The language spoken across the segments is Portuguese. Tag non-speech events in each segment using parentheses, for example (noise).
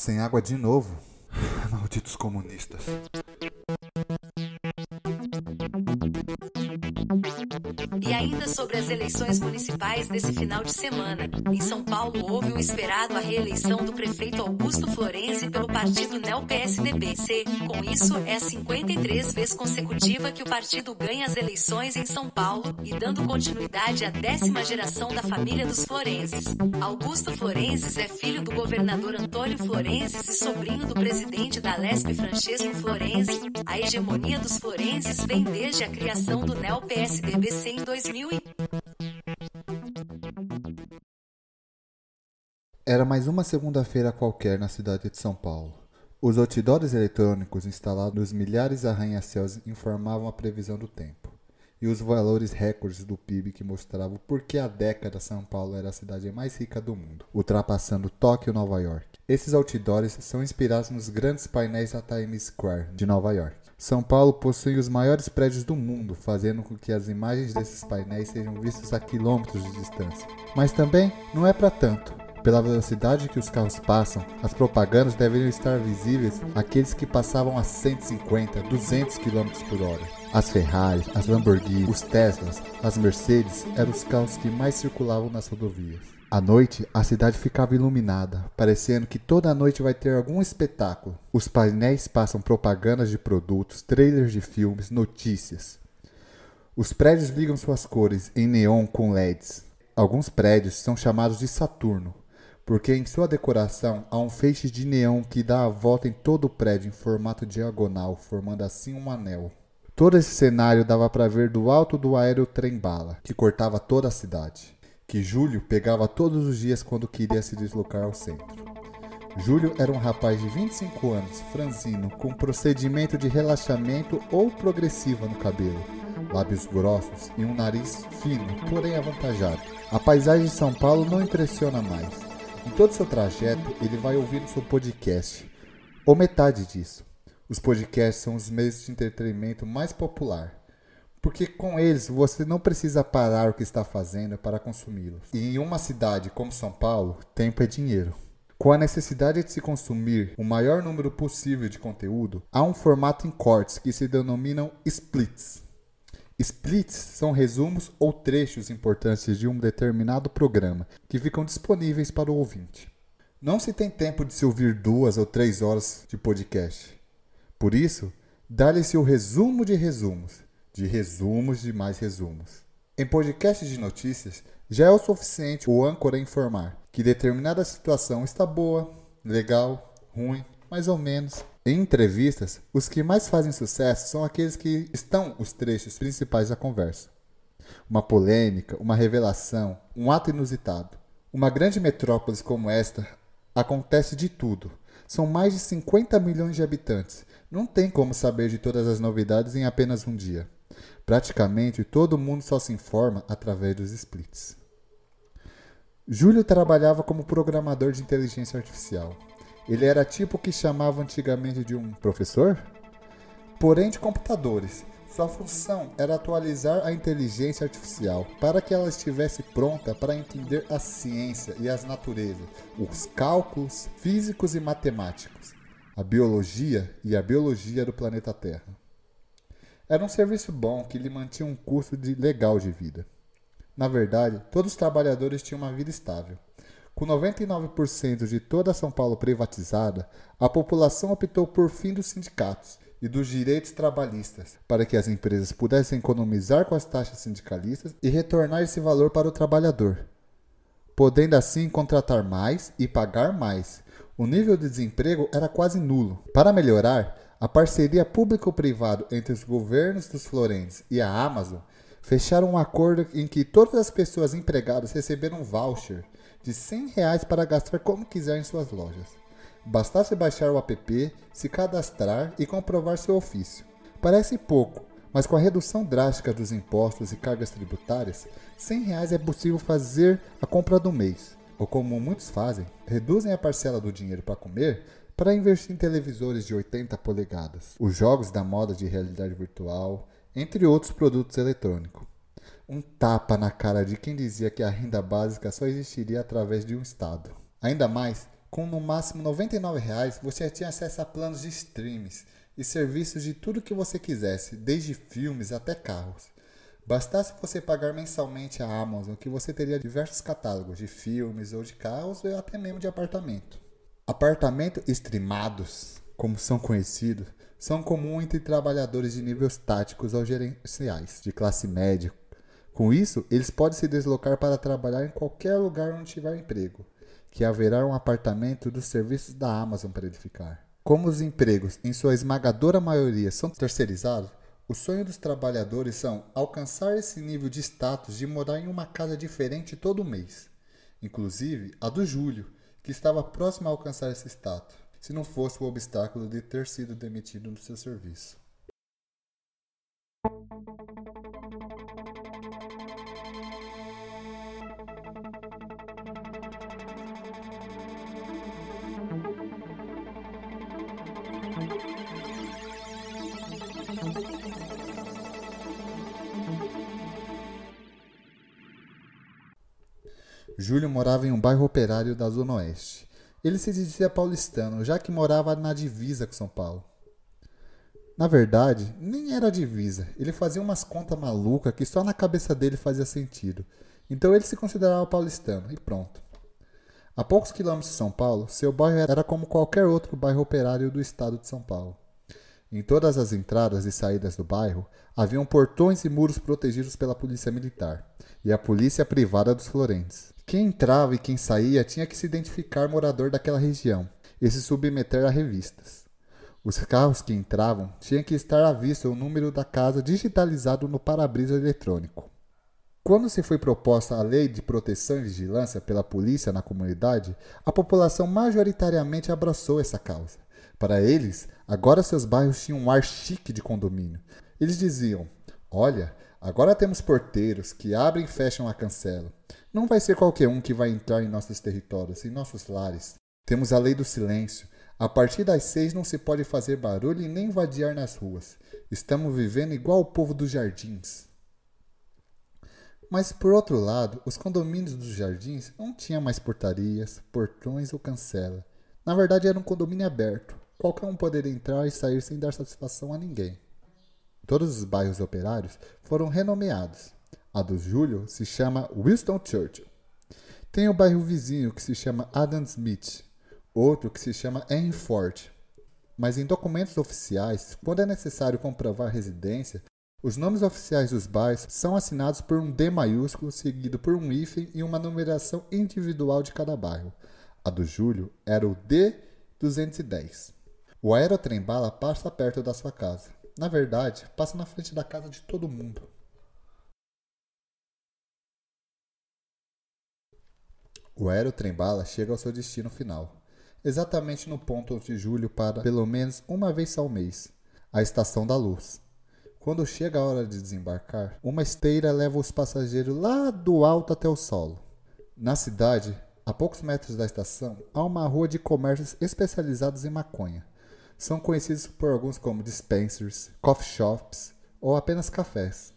Sem água de novo? (laughs) Malditos comunistas. Sobre as eleições municipais desse final de semana. Em São Paulo houve o esperado a reeleição do prefeito Augusto Florenzi pelo partido NEO-PSDB-C. Com isso, é a 53 vezes consecutiva que o partido ganha as eleições em São Paulo, e dando continuidade à décima geração da família dos Florenzes. Augusto Florenzes é filho do governador Antônio Florenzes e sobrinho do presidente da Lespe Francesco Florenzi. A hegemonia dos Florenzes vem desde a criação do NEO-PSDB-C em 2000 Era mais uma segunda-feira qualquer na cidade de São Paulo. Os outdoors eletrônicos instalados nos milhares de arranha-céus informavam a previsão do tempo. E os valores recordes do PIB que mostravam por que há décadas São Paulo era a cidade mais rica do mundo, ultrapassando Tóquio e Nova York. Esses outdoors são inspirados nos grandes painéis da Times Square de Nova York. São Paulo possui os maiores prédios do mundo, fazendo com que as imagens desses painéis sejam vistas a quilômetros de distância. Mas também não é para tanto. Pela velocidade que os carros passam, as propagandas deveriam estar visíveis àqueles que passavam a 150, 200 km por hora. As Ferraris, as Lamborghini, os Teslas, as Mercedes eram os carros que mais circulavam nas rodovias. À noite, a cidade ficava iluminada, parecendo que toda noite vai ter algum espetáculo. Os painéis passam propagandas de produtos, trailers de filmes, notícias. Os prédios ligam suas cores em neon com LEDs. Alguns prédios são chamados de Saturno, porque em sua decoração há um feixe de neon que dá a volta em todo o prédio em formato diagonal, formando assim um anel. Todo esse cenário dava para ver do alto do aéreo trem-bala, que cortava toda a cidade, que Júlio pegava todos os dias quando queria se deslocar ao centro. Júlio era um rapaz de 25 anos, franzino, com procedimento de relaxamento ou progressiva no cabelo, lábios grossos e um nariz fino, porém avantajado. A paisagem de São Paulo não impressiona mais. Em todo seu trajeto, ele vai ouvindo seu podcast, ou metade disso. Os podcasts são os meios de entretenimento mais popular, porque com eles você não precisa parar o que está fazendo para consumi-los. E em uma cidade como São Paulo, tempo é dinheiro. Com a necessidade de se consumir o maior número possível de conteúdo, há um formato em cortes que se denominam splits. Splits são resumos ou trechos importantes de um determinado programa que ficam disponíveis para o ouvinte. Não se tem tempo de se ouvir duas ou três horas de podcast. Por isso, dá-lhe-se o resumo de resumos, de resumos de mais resumos. Em podcasts de notícias, já é o suficiente o âncora informar que determinada situação está boa, legal, ruim, mais ou menos. Em entrevistas, os que mais fazem sucesso são aqueles que estão os trechos principais da conversa. Uma polêmica, uma revelação, um ato inusitado. Uma grande metrópole como esta acontece de tudo. São mais de 50 milhões de habitantes. Não tem como saber de todas as novidades em apenas um dia. Praticamente todo mundo só se informa através dos splits. Júlio trabalhava como programador de inteligência artificial. Ele era tipo o que chamava antigamente de um professor, porém de computadores. Sua função era atualizar a inteligência artificial para que ela estivesse pronta para entender a ciência e as naturezas, os cálculos físicos e matemáticos, a biologia e a biologia do planeta Terra. Era um serviço bom que lhe mantinha um custo de legal de vida. Na verdade, todos os trabalhadores tinham uma vida estável. Com 99% de toda São Paulo privatizada, a população optou por fim dos sindicatos e dos direitos trabalhistas, para que as empresas pudessem economizar com as taxas sindicalistas e retornar esse valor para o trabalhador, podendo assim contratar mais e pagar mais. O nível de desemprego era quase nulo. Para melhorar, a parceria público-privada entre os governos dos Florentes e a Amazon fecharam um acordo em que todas as pessoas empregadas receberam um voucher de 100 reais para gastar como quiser em suas lojas. Bastasse baixar o app, se cadastrar e comprovar seu ofício. Parece pouco, mas com a redução drástica dos impostos e cargas tributárias, 100 reais é possível fazer a compra do mês. Ou como muitos fazem, reduzem a parcela do dinheiro para comer para investir em televisores de 80 polegadas, os jogos da moda de realidade virtual, entre outros produtos eletrônicos. Um tapa na cara de quem dizia que a renda básica só existiria através de um Estado. Ainda mais Com no máximo R$ 99,00 você tinha acesso a planos de streams e serviços de tudo que você quisesse, desde filmes até carros. Bastasse você pagar mensalmente a Amazon que você teria diversos catálogos de filmes ou de carros ou até mesmo de apartamento. Apartamento streamados, como são conhecidos, são comuns entre trabalhadores de níveis táticos ou gerenciais, de classe média. Com isso, eles podem se deslocar para trabalhar em qualquer lugar onde tiver emprego, que haverá um apartamento dos serviços da Amazon para edificar. Como os empregos, em sua esmagadora maioria, são terceirizados, o sonho dos trabalhadores são alcançar esse nível de status de morar em uma casa diferente todo mês, inclusive a do Júlio, que estava próximo a alcançar esse status se não fosse o obstáculo de ter sido demitido do seu serviço. Júlio morava em um bairro operário da Zona Oeste. Ele se dizia paulistano, já que morava na divisa com São Paulo. Na verdade, nem era divisa. Ele fazia umas contas malucas que só na cabeça dele fazia sentido. Então ele se considerava paulistano e pronto. A poucos quilômetros de São Paulo, seu bairro era como qualquer outro bairro operário do estado de São Paulo. Em todas as entradas e saídas do bairro, haviam portões e muros protegidos pela polícia militar e a polícia privada dos Florentes. Quem entrava e quem saía tinha que se identificar morador daquela região e se submeter a revistas. Os carros que entravam tinham que estar à vista o número da casa digitalizado no para-brisa eletrônico. Quando se foi proposta a lei de proteção e vigilância pela polícia na comunidade, a população majoritariamente abraçou essa causa. Para eles, agora seus bairros tinham um ar chique de condomínio. Eles diziam: Olha, agora temos porteiros que abrem e fecham a cancela. Não vai ser qualquer um que vai entrar em nossos territórios, em nossos lares. Temos a lei do silêncio. A partir das seis não se pode fazer barulho e nem vadiar nas ruas. Estamos vivendo igual o povo dos jardins. Mas, por outro lado, os condomínios dos jardins não tinham mais portarias, portões ou cancela. Na verdade, era um condomínio aberto. Qualquer um poderia entrar e sair sem dar satisfação a ninguém. Todos os bairros operários foram renomeados. A do Júlio se chama Winston Churchill. Tem o bairro vizinho que se chama Adam Smith, outro que se chama Ford. Mas em documentos oficiais, quando é necessário comprovar residência, os nomes oficiais dos bairros são assinados por um D maiúsculo seguido por um hífen e uma numeração individual de cada bairro. A do Júlio era o D210. O aerotrem-bala passa perto da sua casa. Na verdade, passa na frente da casa de todo mundo. O aerotrem-bala chega ao seu destino final, exatamente no ponto onde Júlio para pelo menos uma vez ao mês, a Estação da Luz. Quando chega a hora de desembarcar, uma esteira leva os passageiros lá do alto até o solo. Na cidade, a poucos metros da estação, há uma rua de comércios especializados em maconha. São conhecidos por alguns como dispensers, coffee shops ou apenas cafés.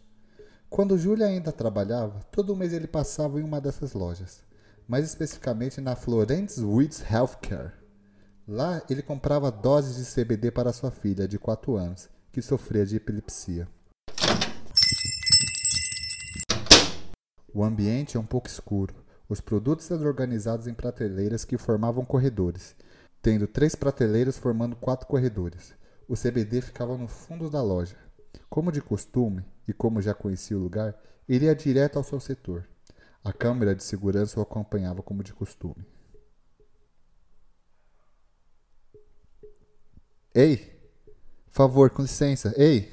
Quando Júlio ainda trabalhava, todo mês ele passava em uma dessas lojas mais especificamente na Florence Woods Healthcare. Lá ele comprava doses de CBD para sua filha de 4 anos, que sofria de epilepsia. O ambiente é um pouco escuro. Os produtos eram organizados em prateleiras que formavam corredores, tendo três prateleiras formando quatro corredores. O CBD ficava no fundo da loja. Como de costume, e como já conhecia o lugar, iria direto ao seu setor. A câmera de segurança o acompanhava como de costume. Ei! Favor, com licença. Ei!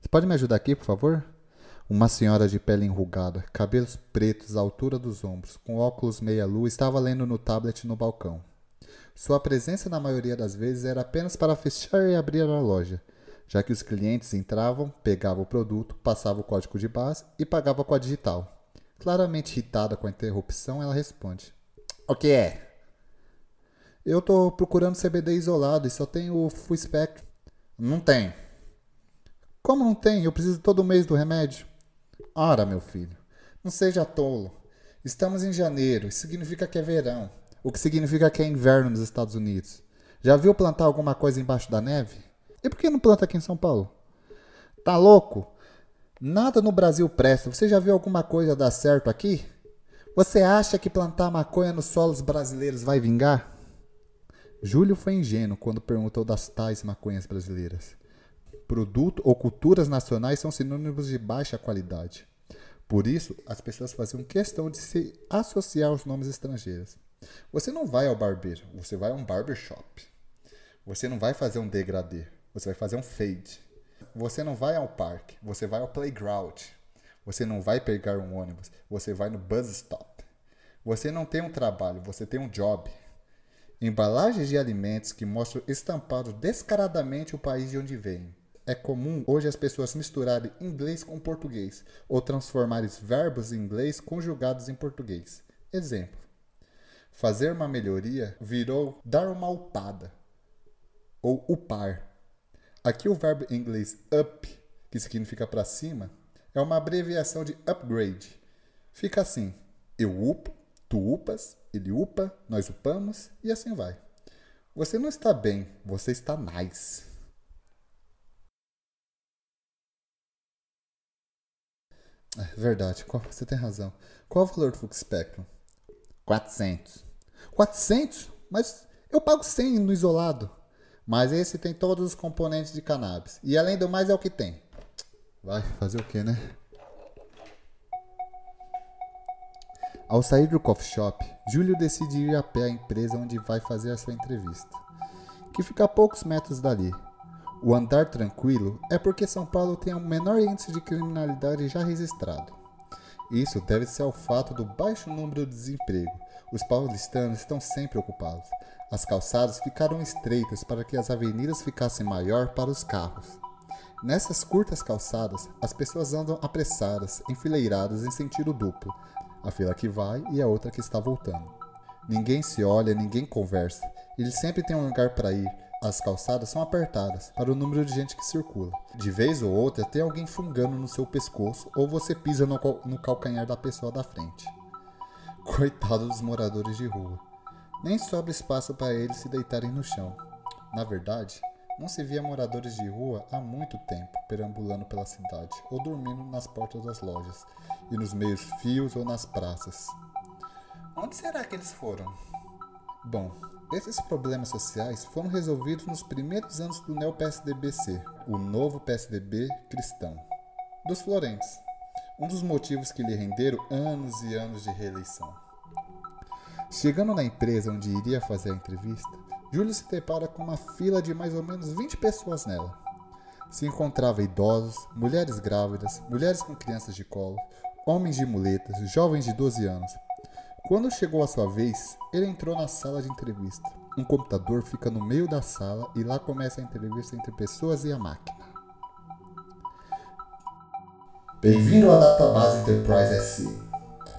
Você pode me ajudar aqui, por favor? Uma senhora de pele enrugada, cabelos pretos à altura dos ombros, com óculos meia-lua, estava lendo no tablet no balcão. Sua presença na maioria das vezes era apenas para fechar e abrir a loja, já que os clientes entravam, pegavam o produto, passavam o código de base e pagavam com a digital. Claramente irritada com a interrupção, ela responde: O que é? Eu tô procurando CBD isolado e só tenho o full spectrum. Não tem. Como não tem? Eu preciso todo mês do remédio. Ora, meu filho, não seja tolo. Estamos em janeiro, isso significa que é verão. O que significa que é inverno nos Estados Unidos. Já viu plantar alguma coisa embaixo da neve? E por que não planta aqui em São Paulo? Tá louco? Nada no Brasil presta. Você já viu alguma coisa dar certo aqui? Você acha que plantar maconha nos solos brasileiros vai vingar? Júlio foi ingênuo quando perguntou das tais maconhas brasileiras. Produto ou culturas nacionais são sinônimos de baixa qualidade. Por isso, as pessoas faziam questão de se associar aos nomes estrangeiros. Você não vai ao barbeiro, você vai a um barbershop. Você não vai fazer um degradê, você vai fazer um fade. Você não vai ao parque, você vai ao playground. Você não vai pegar um ônibus, você vai no bus stop. Você não tem um trabalho, você tem um job. Embalagens de alimentos que mostram estampado descaradamente o país de onde vêm. É comum hoje as pessoas misturarem inglês com português ou transformarem verbos em inglês conjugados em português. Exemplo: fazer uma melhoria virou dar uma upada ou upar. Aqui o verbo em inglês up, que significa para cima, é uma abreviação de upgrade. Fica assim: eu upo, tu upas, ele upa, nós upamos e assim vai. Você não está bem, você está nice. É verdade, você tem razão. Qual o valor do Fux Spectrum? 400. 400? Mas eu pago 100 no isolado. Mas esse tem todos os componentes de cannabis. E além do mais é o que tem. Vai fazer o que, né? Ao sair do coffee shop, Júlio decide ir a pé à empresa onde vai fazer a sua entrevista, que fica a poucos metros dali, o andar tranquilo é porque São Paulo tem o menor índice de criminalidade já registrado. Isso deve ser ao fato do baixo número de desemprego. Os paulistanos estão sempre ocupados. As calçadas ficaram estreitas para que as avenidas ficassem maior para os carros. Nessas curtas calçadas, as pessoas andam apressadas, enfileiradas em sentido duplo. A fila que vai e a outra que está voltando. Ninguém se olha, ninguém conversa. Eles sempre têm um lugar para ir, as calçadas são apertadas para o número de gente que circula. De vez ou outra tem alguém fungando no seu pescoço ou você pisa no, cal no calcanhar da pessoa da frente. Coitado dos moradores de rua. Nem sobra espaço para eles se deitarem no chão. Na verdade, não se via moradores de rua há muito tempo perambulando pela cidade ou dormindo nas portas das lojas e nos meios fios ou nas praças. Onde será que eles foram? Bom, esses problemas sociais foram resolvidos nos primeiros anos do neo-PSDBC, o novo PSDB cristão, dos Florentes, um dos motivos que lhe renderam anos e anos de reeleição. Chegando na empresa onde iria fazer a entrevista, Júlio se depara com uma fila de mais ou menos 20 pessoas nela. Se encontrava idosos, mulheres grávidas, mulheres com crianças de colo, homens de muletas, jovens de 12 anos, quando chegou a sua vez, ele entrou na sala de entrevista. Um computador fica no meio da sala e lá começa a entrevista entre pessoas e a máquina. Bem-vindo à database Enterprise SE.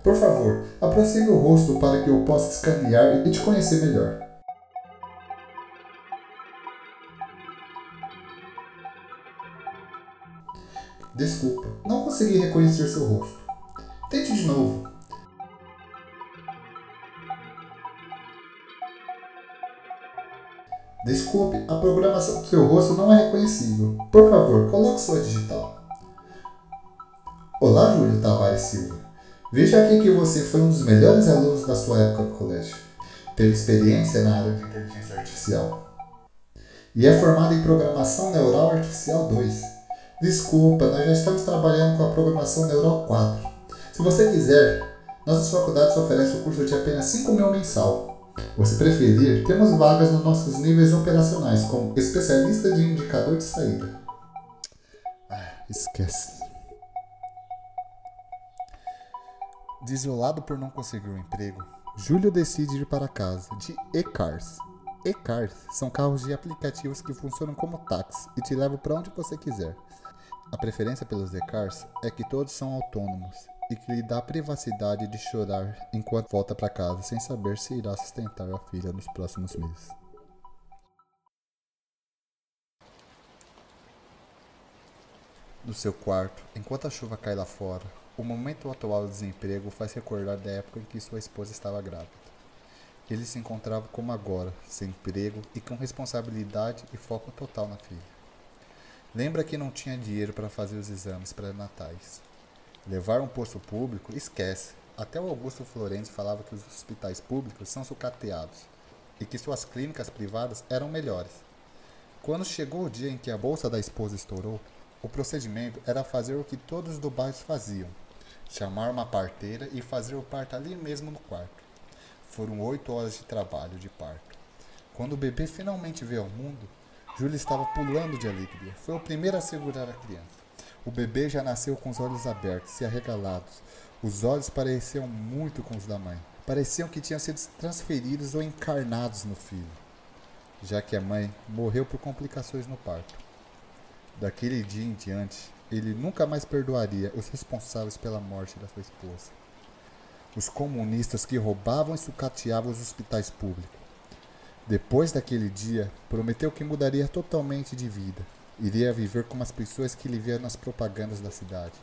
Por favor, aproxime o rosto para que eu possa escanear e te conhecer melhor. Desculpa, não consegui reconhecer seu rosto. Tente de novo. Desculpe, a programação do seu rosto não é reconhecível. Por favor, coloque sua digital. Olá, Júlio Tavares Silva. Veja aqui que você foi um dos melhores alunos da sua época no colégio. Teve experiência na área de inteligência artificial. E é formado em Programação Neural Artificial 2. Desculpa, nós já estamos trabalhando com a Programação Neural 4. Se você quiser, nossas faculdades oferecem o curso de apenas 5 mil mensal. Ou se preferir, temos vagas nos nossos níveis operacionais, como especialista de indicador de saída. Ah, esquece. Desolado por não conseguir um emprego, Júlio decide ir para casa de e-cars. E-cars são carros de aplicativos que funcionam como táxi e te levam para onde você quiser. A preferência pelos e-cars é que todos são autônomos e que lhe dá privacidade de chorar enquanto volta para casa sem saber se irá sustentar a filha nos próximos meses. No seu quarto, enquanto a chuva cai lá fora, o momento atual do desemprego faz recordar da época em que sua esposa estava grávida. Ele se encontrava como agora, sem emprego e com responsabilidade e foco total na filha. Lembra que não tinha dinheiro para fazer os exames pré-natais. Levar um posto público, esquece. Até o Augusto Florenzi falava que os hospitais públicos são sucateados e que suas clínicas privadas eram melhores. Quando chegou o dia em que a bolsa da esposa estourou, o procedimento era fazer o que todos do bairro faziam: chamar uma parteira e fazer o parto ali mesmo no quarto. Foram oito horas de trabalho de parto. Quando o bebê finalmente veio ao mundo, Júlia estava pulando de alegria. Foi o primeiro a segurar a criança. O bebê já nasceu com os olhos abertos e arregalados. Os olhos pareciam muito com os da mãe. Pareciam que tinham sido transferidos ou encarnados no filho, já que a mãe morreu por complicações no parto. Daquele dia em diante, ele nunca mais perdoaria os responsáveis pela morte da sua esposa. Os comunistas que roubavam e sucateavam os hospitais públicos depois daquele dia, prometeu que mudaria totalmente de vida. Iria viver como as pessoas que ele via nas propagandas da cidade.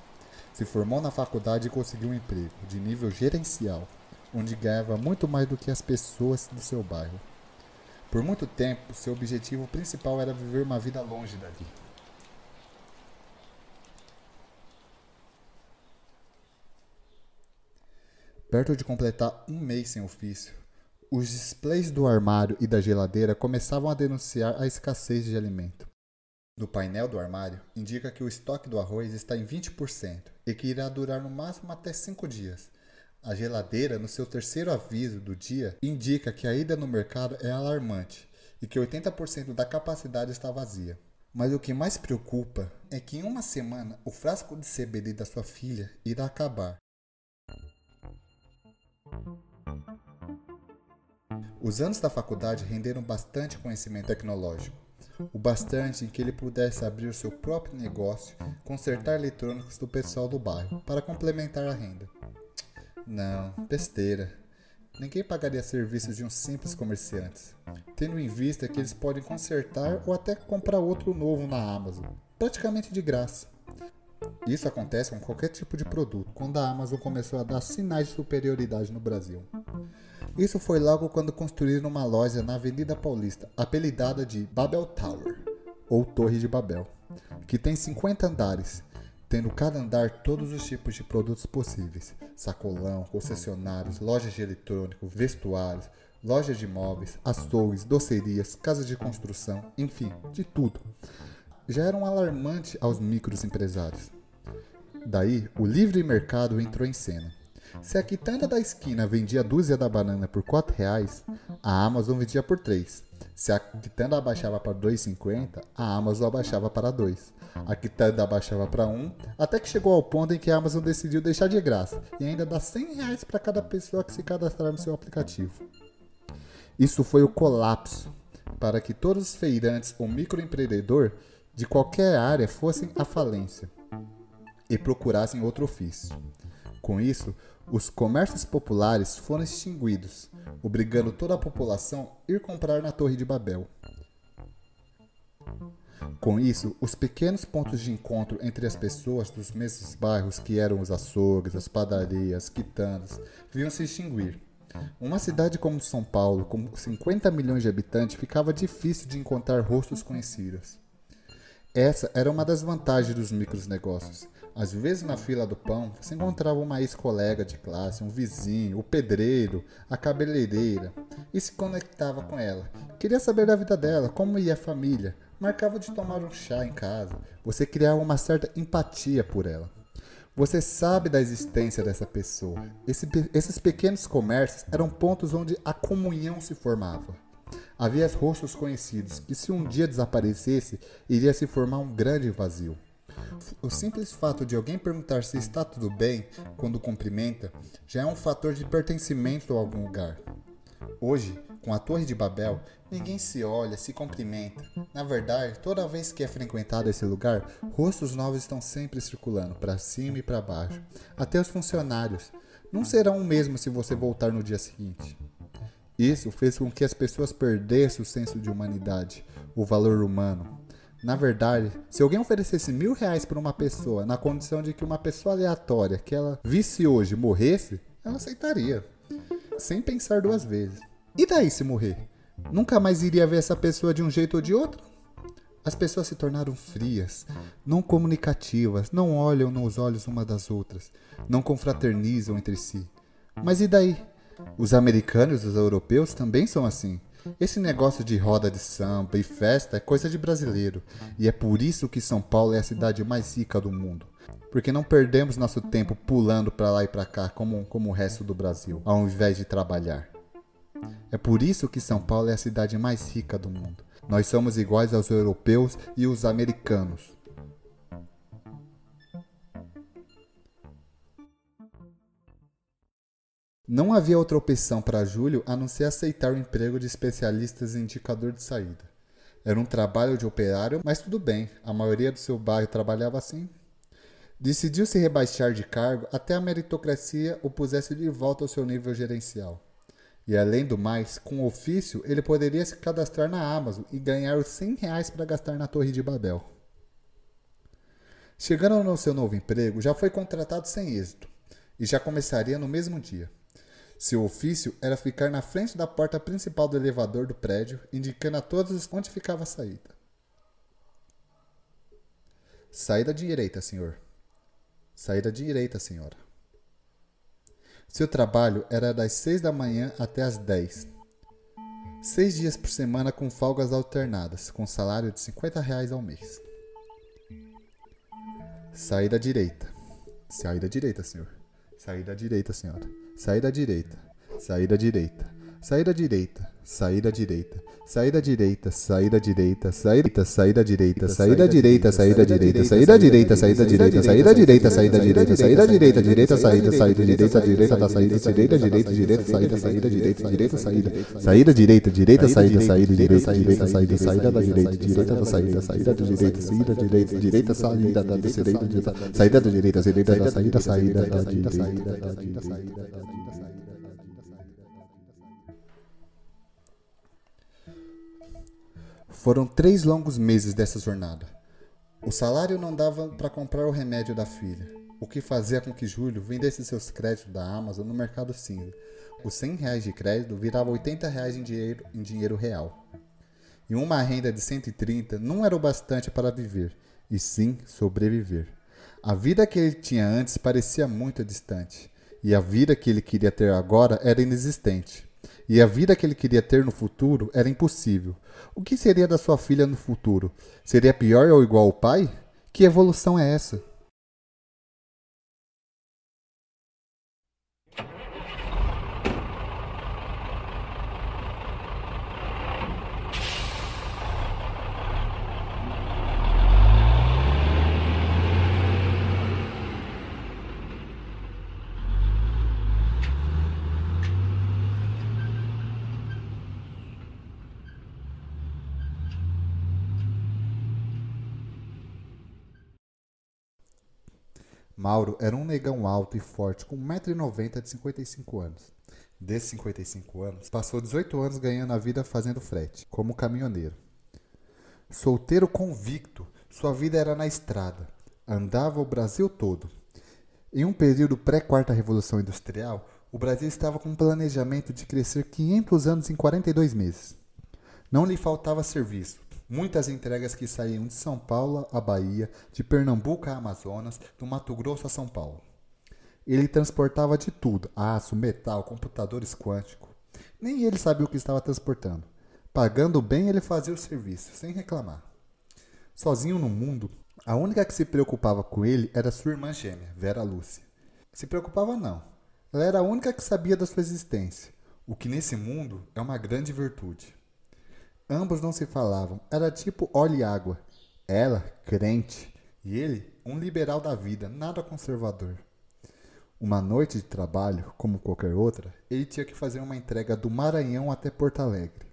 Se formou na faculdade e conseguiu um emprego de nível gerencial, onde ganhava muito mais do que as pessoas do seu bairro. Por muito tempo, seu objetivo principal era viver uma vida longe dali. Perto de completar um mês sem ofício, os displays do armário e da geladeira começavam a denunciar a escassez de alimento. No painel do armário, indica que o estoque do arroz está em 20% e que irá durar no máximo até 5 dias. A geladeira, no seu terceiro aviso do dia, indica que a ida no mercado é alarmante e que 80% da capacidade está vazia. Mas o que mais preocupa é que em uma semana o frasco de CBD da sua filha irá acabar. Os anos da faculdade renderam bastante conhecimento tecnológico, o bastante em que ele pudesse abrir seu próprio negócio, consertar eletrônicos do pessoal do bairro, para complementar a renda. Não, besteira. Ninguém pagaria serviços de uns simples comerciantes, tendo em vista que eles podem consertar ou até comprar outro novo na Amazon, praticamente de graça. Isso acontece com qualquer tipo de produto, quando a Amazon começou a dar sinais de superioridade no Brasil. Isso foi logo quando construíram uma loja na Avenida Paulista, apelidada de Babel Tower, ou Torre de Babel, que tem 50 andares, tendo cada andar todos os tipos de produtos possíveis: sacolão, concessionários, lojas de eletrônico, vestuários, lojas de móveis, açougues, docerias, casas de construção, enfim, de tudo. Já era um alarmante aos microempresários. Daí, o livre mercado entrou em cena se a quitanda da esquina vendia a dúzia da banana por 4 reais, a Amazon vendia por 3. Se a quitanda abaixava para 2,50, a Amazon abaixava para 2. A quitanda abaixava para 1, até que chegou ao ponto em que a Amazon decidiu deixar de graça e ainda dar 100 reais para cada pessoa que se cadastrar no seu aplicativo. Isso foi o colapso para que todos os feirantes ou microempreendedor de qualquer área fossem à falência e procurassem outro ofício. Com isso, os comércios populares foram extinguidos, obrigando toda a população a ir comprar na Torre de Babel. Com isso, os pequenos pontos de encontro entre as pessoas dos mesmos bairros, que eram os açougues, as padarias, as quitandas, vinham se extinguir. Uma cidade como São Paulo, com 50 milhões de habitantes, ficava difícil de encontrar rostos conhecidos. Essa era uma das vantagens dos micronegócios. Às vezes na fila do pão você encontrava uma ex-colega de classe, um vizinho, o pedreiro, a cabeleireira e se conectava com ela. Queria saber da vida dela, como ia a família, marcava de tomar um chá em casa. Você criava uma certa empatia por ela. Você sabe da existência dessa pessoa. Esse, esses pequenos comércios eram pontos onde a comunhão se formava. Havia rostos conhecidos que, se um dia desaparecesse, iria se formar um grande vazio. O simples fato de alguém perguntar se está tudo bem quando cumprimenta já é um fator de pertencimento a algum lugar. Hoje, com a Torre de Babel, ninguém se olha, se cumprimenta. Na verdade, toda vez que é frequentado esse lugar, rostos novos estão sempre circulando, para cima e para baixo. Até os funcionários. Não serão o mesmo se você voltar no dia seguinte. Isso fez com que as pessoas perdessem o senso de humanidade, o valor humano. Na verdade, se alguém oferecesse mil reais para uma pessoa na condição de que uma pessoa aleatória que ela visse hoje morresse, ela aceitaria, sem pensar duas vezes. E daí se morrer? Nunca mais iria ver essa pessoa de um jeito ou de outro? As pessoas se tornaram frias, não comunicativas, não olham nos olhos uma das outras, não confraternizam entre si. Mas e daí? Os americanos e os europeus também são assim. Esse negócio de roda de samba e festa é coisa de brasileiro, e é por isso que São Paulo é a cidade mais rica do mundo. Porque não perdemos nosso tempo pulando para lá e para cá como, como o resto do Brasil, ao invés de trabalhar. É por isso que São Paulo é a cidade mais rica do mundo. Nós somos iguais aos europeus e os americanos. Não havia outra opção para Júlio a não ser aceitar o emprego de especialistas em indicador de saída. Era um trabalho de operário, mas tudo bem, a maioria do seu bairro trabalhava assim. Decidiu se rebaixar de cargo até a meritocracia o pusesse de volta ao seu nível gerencial. E além do mais, com o ofício, ele poderia se cadastrar na Amazon e ganhar os 100 reais para gastar na Torre de Babel. Chegando no seu novo emprego, já foi contratado sem êxito e já começaria no mesmo dia. Seu ofício era ficar na frente da porta principal do elevador do prédio, indicando a todos onde ficava a saída. Saída direita, senhor. Saída direita, senhora. Seu trabalho era das seis da manhã até as dez. Seis dias por semana com folgas alternadas, com salário de 50 reais ao mês. Saída direita. Saída direita, senhor. Saída direita, senhora sair da direita, sair da direita, sair da direita, Saída direita. Saída direita, saída direita, saída, saída direita, saída direita, saída direita, saída direita, saída direita, saída direita, saída direita, saída direita, direita, saída, saída direita, direita da saída, direita, direita, direita, saída, saída, direita, direita, saída, saída direita, direita, saída, saída, direita, direita, saída, saída da direita, direita da saída, saída da direita, saída direita, direita, saída da direita, saída da direita, direita da saída, saída da direita, saída da direita. Foram três longos meses dessa jornada. O salário não dava para comprar o remédio da filha, o que fazia com que Júlio vendesse seus créditos da Amazon no mercado cinza. Os 100 reais de crédito viravam 80 reais em dinheiro, em dinheiro real. E uma renda de 130 não era o bastante para viver, e sim sobreviver. A vida que ele tinha antes parecia muito distante, e a vida que ele queria ter agora era inexistente. E a vida que ele queria ter no futuro era impossível. O que seria da sua filha no futuro? Seria pior ou igual ao pai? Que evolução é essa? Mauro era um negão alto e forte, com 1,90m de 55 anos. Desses 55 anos, passou 18 anos ganhando a vida fazendo frete, como caminhoneiro. Solteiro convicto, sua vida era na estrada. Andava o Brasil todo. Em um período pré-quarta Revolução Industrial, o Brasil estava com um planejamento de crescer 500 anos em 42 meses. Não lhe faltava serviço. Muitas entregas que saíam de São Paulo à Bahia, de Pernambuco a Amazonas, do Mato Grosso a São Paulo. Ele transportava de tudo: aço, metal, computadores quânticos. Nem ele sabia o que estava transportando. Pagando bem, ele fazia o serviço, sem reclamar. Sozinho no mundo, a única que se preocupava com ele era sua irmã gêmea, Vera Lúcia. Se preocupava não. Ela era a única que sabia da sua existência, o que nesse mundo é uma grande virtude. Ambos não se falavam, era tipo óleo e água. Ela, crente, e ele, um liberal da vida, nada conservador. Uma noite de trabalho, como qualquer outra, ele tinha que fazer uma entrega do Maranhão até Porto Alegre.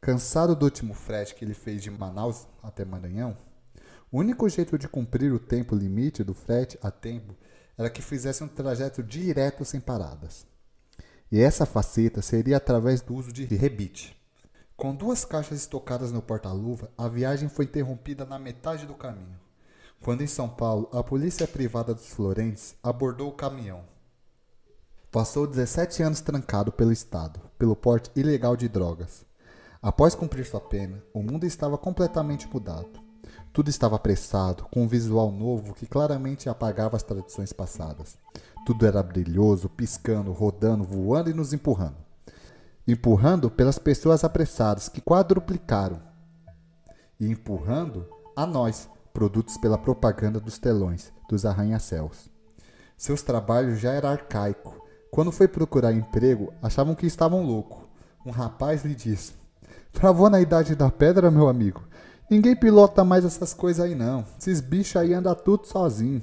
Cansado do último frete que ele fez de Manaus até Maranhão, o único jeito de cumprir o tempo limite do frete a tempo era que fizesse um trajeto direto sem paradas. E essa faceta seria através do uso de rebite. Com duas caixas estocadas no porta-luva, a viagem foi interrompida na metade do caminho. Quando em São Paulo, a polícia privada dos Florentes abordou o caminhão. Passou 17 anos trancado pelo Estado, pelo porte ilegal de drogas. Após cumprir sua pena, o mundo estava completamente mudado. Tudo estava apressado, com um visual novo que claramente apagava as tradições passadas. Tudo era brilhoso, piscando, rodando, voando e nos empurrando. Empurrando pelas pessoas apressadas que quadruplicaram. E empurrando a nós, produtos pela propaganda dos telões, dos arranha-céus. Seus trabalhos já eram arcaico. Quando foi procurar emprego, achavam que estavam loucos. Um rapaz lhe disse: Travou na idade da pedra, meu amigo. Ninguém pilota mais essas coisas aí não. Esses bichos aí andam tudo sozinho.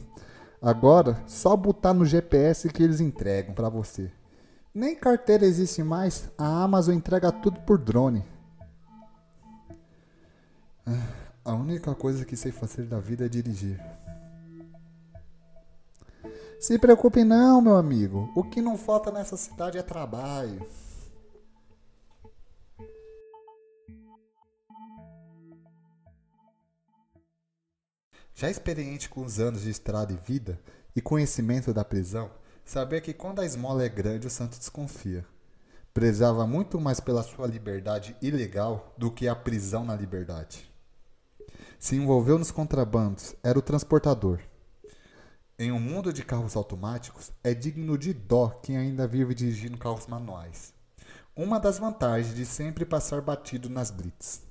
Agora, só botar no GPS que eles entregam para você. Nem carteira existe mais, a Amazon entrega tudo por drone. Ah, a única coisa que sei fazer da vida é dirigir. Se preocupe não, meu amigo. O que não falta nessa cidade é trabalho. Já experiente com os anos de estrada e vida e conhecimento da prisão, sabia que quando a esmola é grande o santo desconfia. Prezava muito mais pela sua liberdade ilegal do que a prisão na liberdade. Se envolveu nos contrabandos, era o transportador. Em um mundo de carros automáticos, é digno de dó quem ainda vive dirigindo carros manuais. Uma das vantagens de sempre passar batido nas blitz.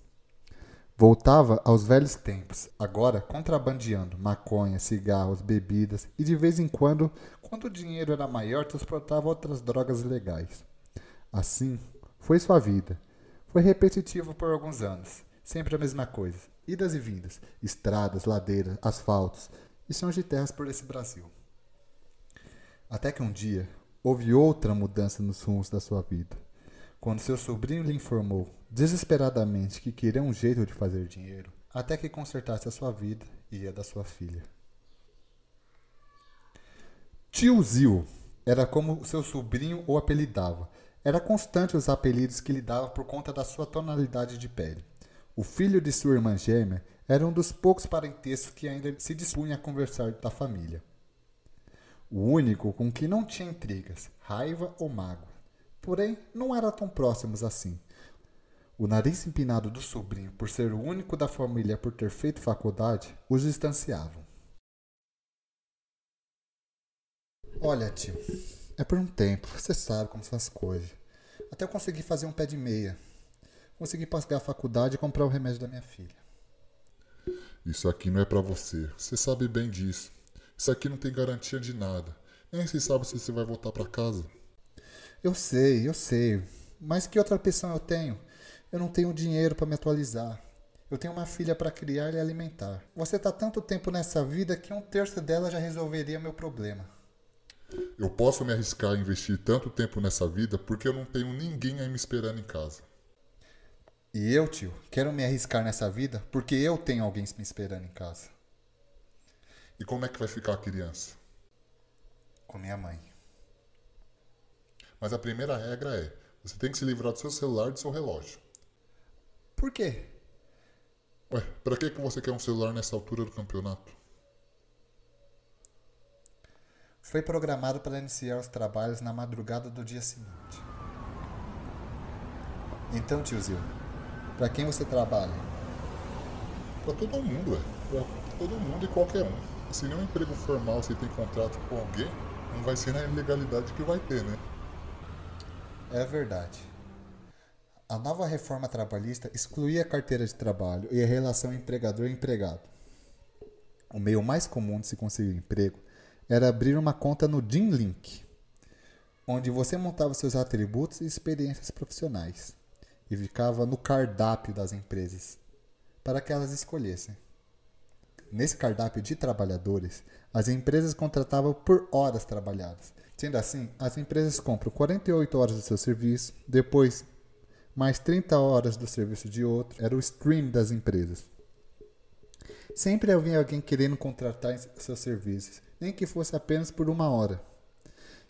Voltava aos velhos tempos, agora contrabandeando maconha, cigarros, bebidas e de vez em quando, quando o dinheiro era maior, transportava outras drogas legais. Assim, foi sua vida. Foi repetitivo por alguns anos, sempre a mesma coisa: idas e vindas, estradas, ladeiras, asfaltos e chãos de terras por esse Brasil. Até que um dia houve outra mudança nos rumos da sua vida. Quando seu sobrinho lhe informou desesperadamente que queria um jeito de fazer dinheiro, até que consertasse a sua vida e a da sua filha. Tio era como seu sobrinho o apelidava. Era constante os apelidos que lhe dava por conta da sua tonalidade de pele. O filho de sua irmã gêmea era um dos poucos parentescos que ainda se dispunha a conversar da família. O único com que não tinha intrigas, raiva ou mágoa. Porém, não eram tão próximos assim. O nariz empinado do sobrinho, por ser o único da família por ter feito faculdade, os distanciavam. Olha, tio, é por um tempo, você sabe como são as coisas. Até eu consegui fazer um pé de meia. Consegui pagar a faculdade e comprar o remédio da minha filha. Isso aqui não é para você. Você sabe bem disso. Isso aqui não tem garantia de nada. Nem se sabe se você vai voltar para casa. Eu sei, eu sei. Mas que outra opção eu tenho? Eu não tenho dinheiro para me atualizar. Eu tenho uma filha para criar e alimentar. Você está tanto tempo nessa vida que um terço dela já resolveria meu problema. Eu posso me arriscar a investir tanto tempo nessa vida porque eu não tenho ninguém aí me esperando em casa. E eu, tio, quero me arriscar nessa vida porque eu tenho alguém me esperando em casa. E como é que vai ficar a criança? Com minha mãe. Mas a primeira regra é: você tem que se livrar do seu celular e do seu relógio. Por quê? Ué, pra que, que você quer um celular nessa altura do campeonato? Foi programado para iniciar os trabalhos na madrugada do dia seguinte. Então, tiozinho, para quem você trabalha? Pra todo mundo, ué. Pra todo mundo e qualquer um. Se nenhum emprego formal você tem contrato com alguém, não vai ser na ilegalidade que vai ter, né? É verdade. A nova reforma trabalhista excluía a carteira de trabalho e a relação empregador-empregado. O meio mais comum de se conseguir emprego era abrir uma conta no Link, onde você montava seus atributos e experiências profissionais e ficava no cardápio das empresas para que elas escolhessem. Nesse cardápio de trabalhadores, as empresas contratavam por horas trabalhadas Sendo assim, as empresas compram 48 horas do seu serviço, depois mais 30 horas do serviço de outro. Era o stream das empresas. Sempre havia alguém querendo contratar seus serviços, nem que fosse apenas por uma hora.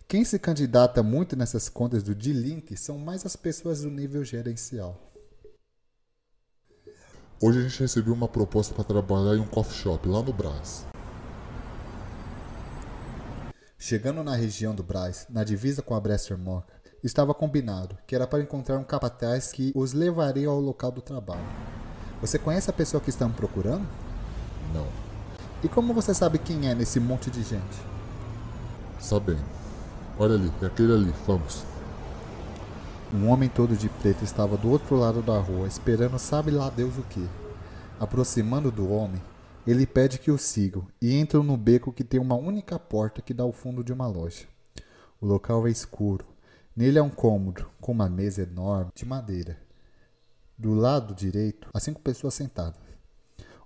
Quem se candidata muito nessas contas do D-Link são mais as pessoas do nível gerencial. Hoje a gente recebeu uma proposta para trabalhar em um coffee shop lá no Brás. Chegando na região do Brás, na divisa com a Bresser Moca, Estava combinado que era para encontrar um capataz que os levaria ao local do trabalho. Você conhece a pessoa que estão procurando? Não. E como você sabe quem é nesse monte de gente? Sabendo. Olha ali, é aquele ali, vamos. Um homem todo de preto estava do outro lado da rua, esperando sabe lá Deus o que. Aproximando do homem, ele pede que o sigam e entram no beco que tem uma única porta que dá ao fundo de uma loja. O local é escuro. Nele é um cômodo com uma mesa enorme de madeira. Do lado direito, há cinco pessoas sentadas.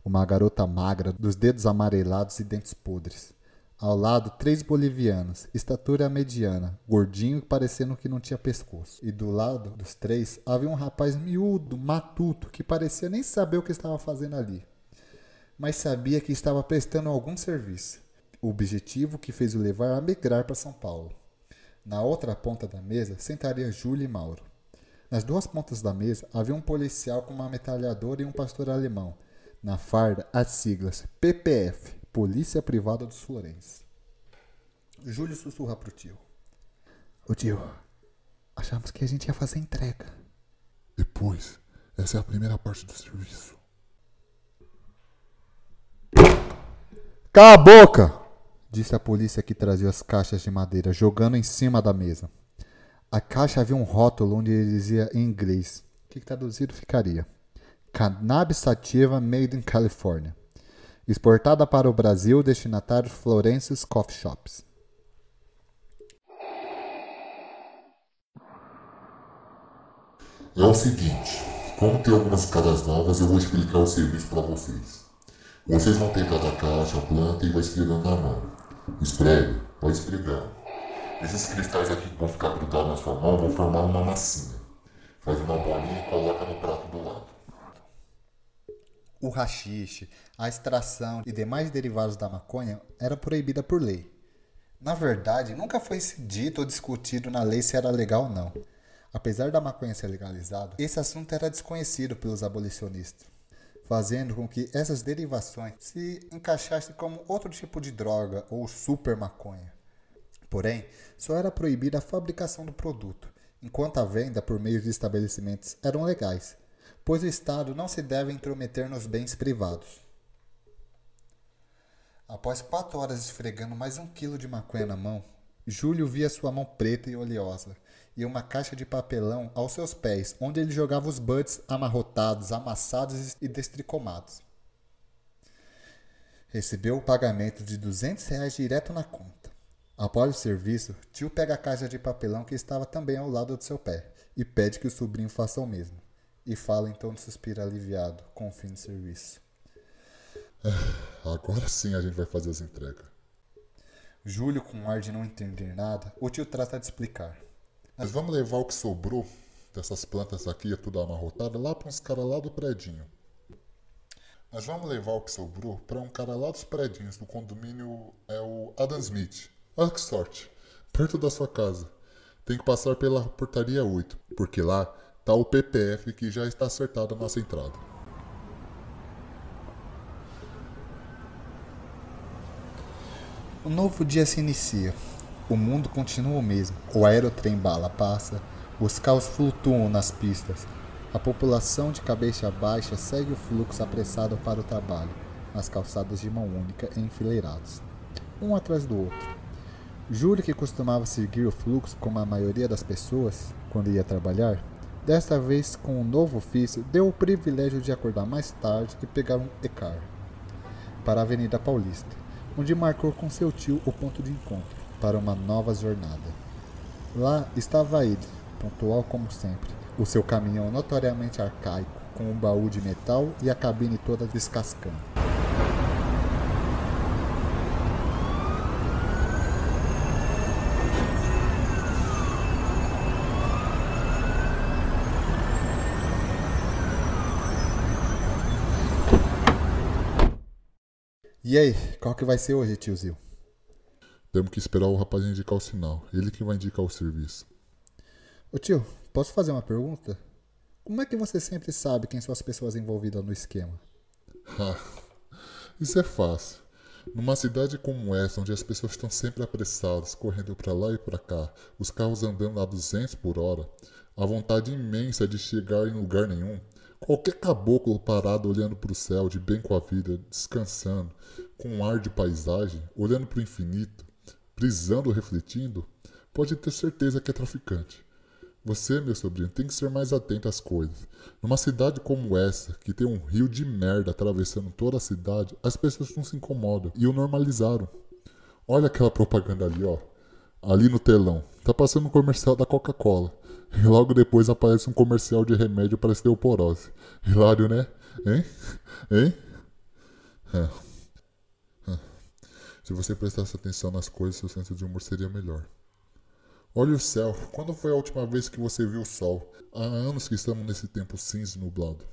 Uma garota magra, dos dedos amarelados e dentes podres. Ao lado, três bolivianos, estatura mediana, gordinho parecendo que não tinha pescoço. E do lado dos três havia um rapaz miúdo, matuto, que parecia nem saber o que estava fazendo ali, mas sabia que estava prestando algum serviço. O objetivo que fez o levar a migrar para São Paulo. Na outra ponta da mesa sentaria Júlia e Mauro. Nas duas pontas da mesa havia um policial com uma metralhadora e um pastor alemão. Na farda, as siglas PPF, Polícia Privada dos Florenses. Júlio sussurra pro tio. Ô tio, achamos que a gente ia fazer entrega. Depois, essa é a primeira parte do serviço. Cala a boca! Disse a polícia que trazia as caixas de madeira, jogando em cima da mesa. A caixa havia um rótulo onde ele dizia em inglês, que traduzido ficaria: Cannabis sativa made in California. Exportada para o Brasil, destinatário Florence's Coffee Shops. É o seguinte, como tem algumas caras novas, eu vou explicar o serviço para vocês. Vocês vão ter cada caixa, planta e vai esfregando na mão. Esfregue, vai esfregando. Esses cristais aqui que vão ficar grudados na sua mão vão formar uma massinha. Faz uma bolinha e coloca no prato do lado. O rachixe, a extração e demais derivados da maconha era proibida por lei. Na verdade, nunca foi dito ou discutido na lei se era legal ou não. Apesar da maconha ser legalizada, esse assunto era desconhecido pelos abolicionistas, fazendo com que essas derivações se encaixassem como outro tipo de droga ou super maconha. Porém, só era proibida a fabricação do produto, enquanto a venda por meio de estabelecimentos eram legais, pois o Estado não se deve intrometer nos bens privados. Após quatro horas esfregando mais um quilo de maconha na mão, Júlio via sua mão preta e oleosa e uma caixa de papelão aos seus pés, onde ele jogava os buds amarrotados, amassados e destricomados. Recebeu o pagamento de 200 reais direto na conta. Após o serviço, tio pega a caixa de papelão que estava também ao lado do seu pé e pede que o sobrinho faça o mesmo. E fala então de suspiro aliviado com o fim do serviço. Agora sim a gente vai fazer as entregas. Júlio, com um ar de não entender nada, o tio trata de explicar. Nós vamos levar o que sobrou dessas plantas aqui, é tudo amarrotado, lá para uns caras lá do predinho. Nós vamos levar o que sobrou para um cara lá dos predinhos, do condomínio, é o Adam Smith. Olha que sorte, perto da sua casa. Tem que passar pela portaria 8, porque lá tá o PPF que já está acertado a nossa entrada. O novo dia se inicia. O mundo continua o mesmo. O aerotrem bala passa, os carros flutuam nas pistas. A população de cabeça baixa segue o fluxo apressado para o trabalho, nas calçadas de mão única enfileirados, um atrás do outro. Júlio, que costumava seguir o fluxo como a maioria das pessoas quando ia trabalhar, desta vez com um novo ofício, deu o privilégio de acordar mais tarde e pegar um ECAR para a Avenida Paulista, onde marcou com seu tio o ponto de encontro para uma nova jornada. Lá estava ele, pontual como sempre, o seu caminhão notoriamente arcaico, com um baú de metal e a cabine toda descascando. E aí, qual que vai ser hoje, tiozinho? Temos que esperar o rapaz indicar o sinal. Ele que vai indicar o serviço. Ô tio, posso fazer uma pergunta? Como é que você sempre sabe quem são as pessoas envolvidas no esquema? Ah, isso é fácil. Numa cidade como essa, onde as pessoas estão sempre apressadas, correndo para lá e para cá, os carros andando a 200 por hora, a vontade imensa de chegar em lugar nenhum, qualquer caboclo parado olhando para o céu, de bem com a vida, descansando, com um ar de paisagem, olhando para o infinito, brisando refletindo, pode ter certeza que é traficante. Você, meu sobrinho, tem que ser mais atento às coisas. Numa cidade como essa, que tem um rio de merda atravessando toda a cidade, as pessoas não se incomodam e o normalizaram. Olha aquela propaganda ali, ó. Ali no telão. Tá passando um comercial da Coca-Cola. E logo depois aparece um comercial de remédio para osteoporose. Hilário, né? Hein? Hein? É. Se você prestasse atenção nas coisas, seu senso de humor seria melhor. Olha o céu. Quando foi a última vez que você viu o sol? Há anos que estamos nesse tempo cinza e nublado.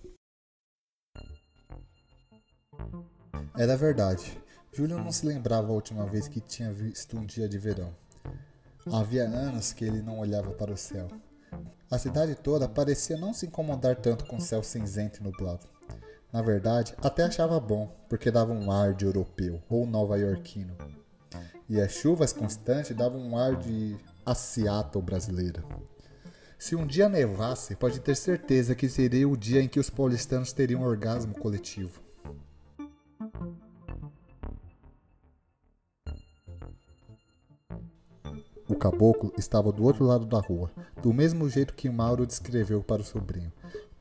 Era verdade. Júlio não se lembrava a última vez que tinha visto um dia de verão. Havia anos que ele não olhava para o céu. A cidade toda parecia não se incomodar tanto com o céu cinzento e nublado. Na verdade, até achava bom, porque dava um ar de europeu ou nova-iorquino. E as chuvas constantes davam um ar de a Seattle brasileira. Se um dia nevasse, pode ter certeza que seria o dia em que os paulistanos teriam um orgasmo coletivo. O caboclo estava do outro lado da rua, do mesmo jeito que Mauro descreveu para o sobrinho,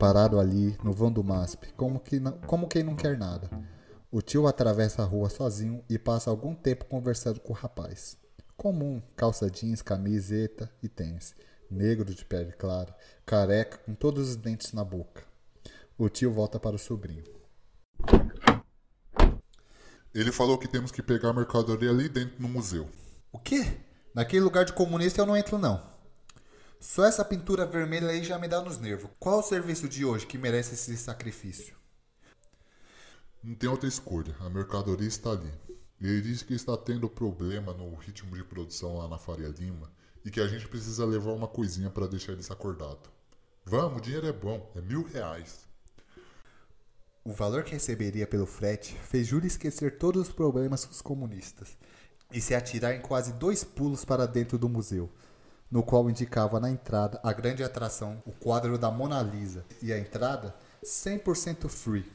parado ali no vão do MASP, como, que não, como quem não quer nada. O tio atravessa a rua sozinho e passa algum tempo conversando com o rapaz. Comum, calça jeans, camiseta e tênis. Negro de pele clara, careca, com todos os dentes na boca. O tio volta para o sobrinho. Ele falou que temos que pegar a mercadoria ali dentro no museu. O quê? Naquele lugar de comunista eu não entro não. Só essa pintura vermelha aí já me dá nos nervos. Qual o serviço de hoje que merece esse sacrifício? Não tem outra escolha. A mercadoria está ali. Ele disse que está tendo problema no ritmo de produção lá na Faria Lima e que a gente precisa levar uma coisinha para deixar eles acordados. Vamos, o dinheiro é bom, é mil reais. O valor que receberia pelo frete fez Júlio esquecer todos os problemas com os comunistas e se atirar em quase dois pulos para dentro do museu, no qual indicava na entrada a grande atração, o quadro da Mona Lisa, e a entrada 100% free.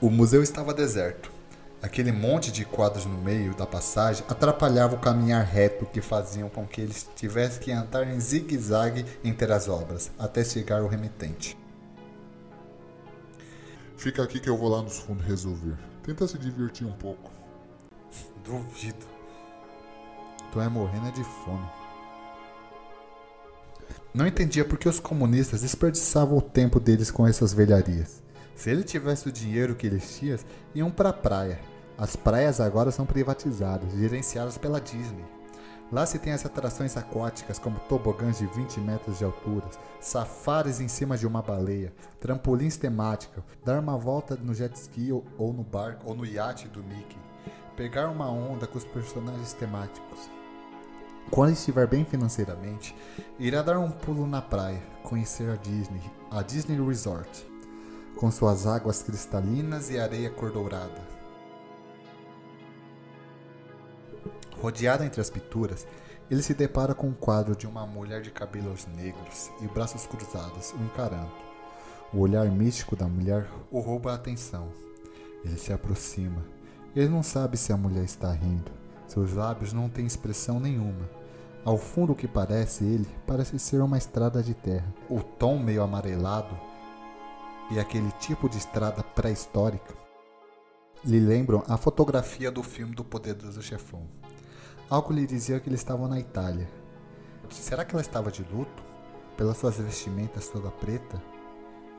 O museu estava deserto. Aquele monte de quadros no meio da passagem atrapalhava o caminhar reto que faziam com que eles tivessem que andar em zigue-zague entre as obras, até chegar ao remitente. Fica aqui que eu vou lá nos fundos resolver. Tenta se divertir um pouco. Duvido. Tu é morrendo de fome. Não entendia por que os comunistas desperdiçavam o tempo deles com essas velharias. Se ele tivesse o dinheiro que eles tinham, iam para a praia. As praias agora são privatizadas, gerenciadas pela Disney. Lá se tem as atrações aquáticas como tobogãs de 20 metros de altura, safaris em cima de uma baleia, trampolins temáticos, dar uma volta no jet ski ou no barco ou no iate do Mickey, pegar uma onda com os personagens temáticos. Quando estiver bem financeiramente, irá dar um pulo na praia, conhecer a Disney, a Disney Resort com suas águas cristalinas e areia cor-dourada. Rodeado entre as pinturas, ele se depara com um quadro de uma mulher de cabelos negros e braços cruzados, o encarando. O olhar místico da mulher o rouba a atenção. Ele se aproxima. Ele não sabe se a mulher está rindo. Seus lábios não têm expressão nenhuma. Ao fundo, o que parece ele parece ser uma estrada de terra. O tom meio amarelado e aquele tipo de estrada pré-histórica lhe lembram a fotografia do filme do Poderoso Chefão. Algo lhe dizia que ele estava na Itália. Será que ela estava de luto? Pelas suas vestimentas toda preta?